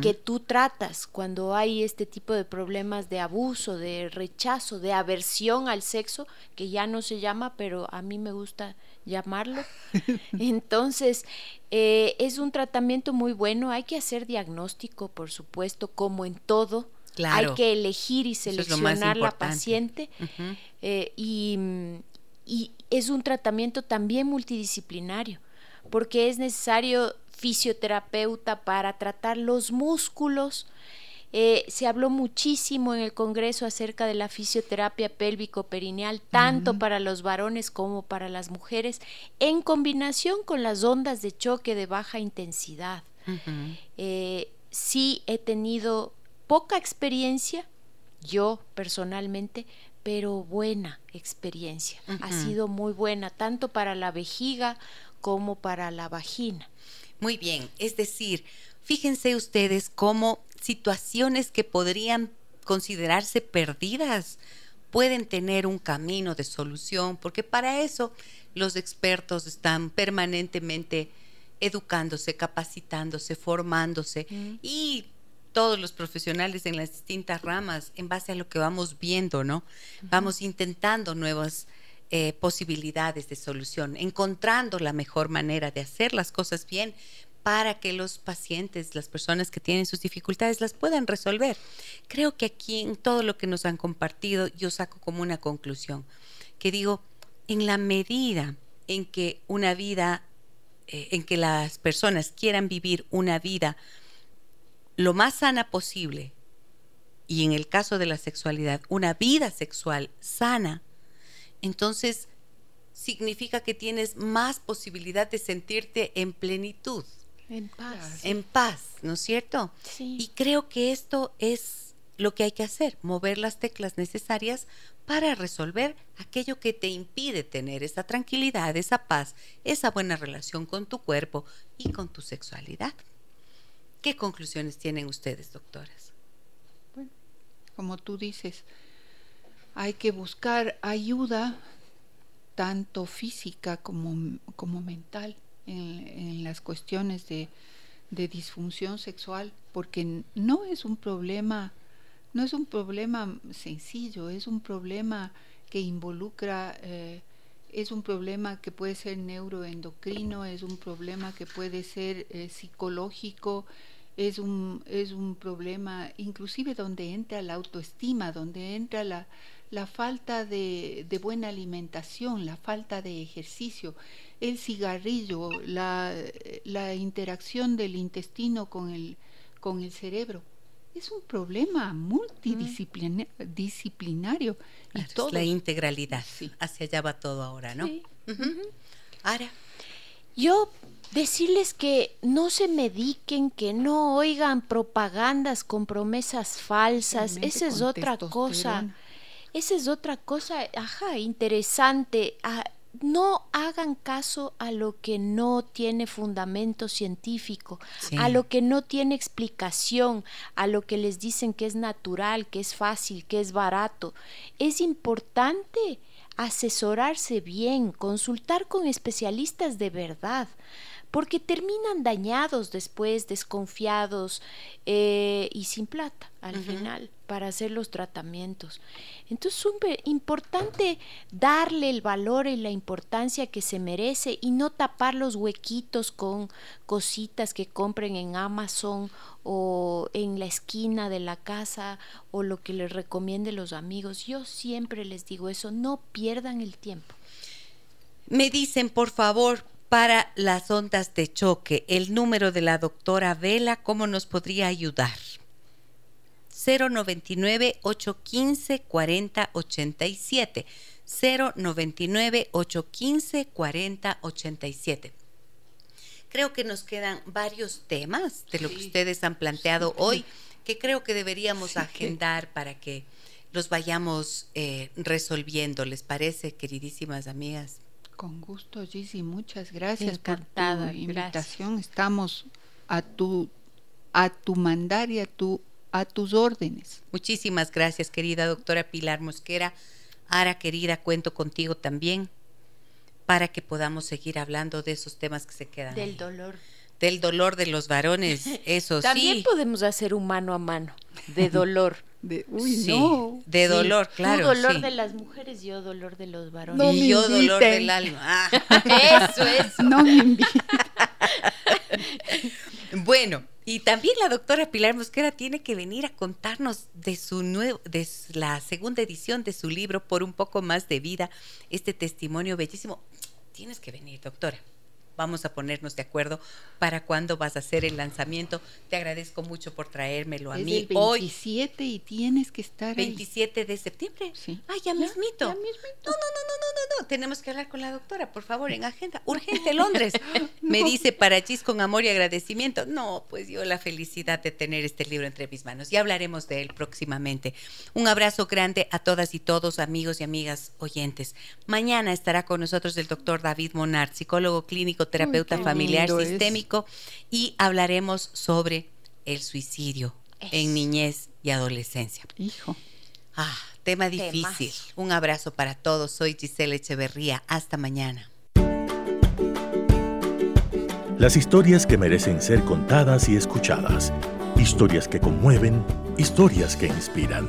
que tú tratas cuando hay este tipo de problemas de abuso, de rechazo, de aversión al sexo, que ya no se llama, pero a mí me gusta llamarlo. Entonces, eh, es un tratamiento muy bueno, hay que hacer diagnóstico, por supuesto, como en todo. Hay que elegir y seleccionar la paciente eh, y, y es un tratamiento también multidisciplinario, porque es necesario fisioterapeuta para tratar los músculos. Eh, se habló muchísimo en el Congreso acerca de la fisioterapia pélvico-perineal, tanto para los varones como para las mujeres, en combinación con las ondas de choque de baja intensidad. Eh, sí he tenido poca experiencia, yo personalmente, pero buena experiencia. Ha sido muy buena, tanto para la vejiga como para la vagina. Muy bien, es decir, fíjense ustedes cómo situaciones que podrían considerarse perdidas pueden tener un camino de solución, porque para eso los expertos están permanentemente educándose, capacitándose, formándose y todos los profesionales en las distintas ramas en base a lo que vamos viendo, ¿no? Vamos intentando nuevas eh, posibilidades de solución, encontrando la mejor manera de hacer las cosas bien para que los pacientes, las personas que tienen sus dificultades, las puedan resolver. Creo que aquí en todo lo que nos han compartido, yo saco como una conclusión, que digo, en la medida en que una vida, eh, en que las personas quieran vivir una vida lo más sana posible, y en el caso de la sexualidad, una vida sexual sana, entonces significa que tienes más posibilidad de sentirte en plenitud. En paz. En paz, ¿no es cierto? Sí. Y creo que esto es lo que hay que hacer, mover las teclas necesarias para resolver aquello que te impide tener esa tranquilidad, esa paz, esa buena relación con tu cuerpo y con tu sexualidad. ¿Qué conclusiones tienen ustedes, doctoras? Bueno, como tú dices, hay que buscar ayuda tanto física como, como mental en, las cuestiones de, disfunción sexual, porque no es un problema, no es un problema sencillo, es un problema que involucra, eh, es un problema que puede ser neuroendocrino, es un problema que puede ser eh, psicológico, es un, es un problema inclusive donde entra la autoestima, donde entra la, la falta de, buena alimentación, la falta de ejercicio, el cigarrillo, la, interacción del intestino con el, con el cerebro. Es un problema multidisciplinario. y todo. la integralidad. Hacia allá va todo ahora, ¿no? Ahora. Yo decirles que no se mediquen, que no oigan propagandas con promesas falsas, esa es otra cosa. Esa es otra cosa, ajá, interesante. Ah, no hagan caso a lo que no tiene fundamento científico, a lo que no tiene explicación, a lo que les dicen que es natural, que es fácil, que es barato. Es importante asesorarse bien, consultar con especialistas de verdad porque terminan dañados después, desconfiados eh, y sin plata al final para hacer los tratamientos. Entonces, es importante darle el valor y la importancia que se merece y no tapar los huequitos con cositas que compren en Amazon o en la esquina de la casa o lo que les recomiende los amigos. Yo siempre les digo eso, no pierdan el tiempo. Me dicen, por favor, para las ondas de choque. El número de la doctora Vela, ¿cómo nos podría ayudar? 099-815-4087. 099-815-4087. Creo que nos quedan varios temas de lo que ustedes han planteado hoy que creo que deberíamos agendar para que los vayamos eh, resolviendo. ¿Les parece, queridísimas amigas? Con gusto, Gizzy, muchas gracias por tu invitación. Estamos a tu a tu mandar y a tu a tus órdenes. Muchísimas gracias, querida doctora Pilar Mosquera. Ara, querida, cuento contigo también para que podamos seguir hablando de esos temas que se quedan. Del dolor. Del dolor de los varones, eso sí. También podemos hacer un mano a mano de dolor. De, uy, no. de dolor, claro. Tú dolor de las mujeres, yo dolor de los varones. y yo dolor del alma. Ah. eso, eso. No me inviten. bueno, y también la doctora Pilar Mosquera tiene que venir a contarnos de su nuevo, de la segunda edición de su libro Por un poco más de vida, este testimonio bellísimo. Tienes que venir, doctora vamos a ponernos de acuerdo para cuándo vas a hacer el lanzamiento. Te agradezco mucho por traérmelo a mí el 27 y tienes que estar 27 de septiembre. Sí. Ay, ya, mismito. Ya mismito. No, no, no, no, no, no, no. Tenemos que hablar con la doctora, por favor, en agenda. Urgente Londres. Me dice para Chis con amor y agradecimiento. No, pues yo la felicidad de tener este libro entre mis manos. Ya hablaremos de él próximamente. Un abrazo grande a todas y todos, amigos y amigas oyentes. Mañana estará con nosotros el doctor David Monard, psicólogo clínico terapeuta familiar sistémico, y hablaremos sobre el suicidio en niñez y adolescencia. Hijo. Ah, tema difícil. Un abrazo para todos. Soy Giselle Echeverría. Hasta mañana. Las historias que merecen ser contadas y escuchadas. Historias que conmueven, historias que inspiran.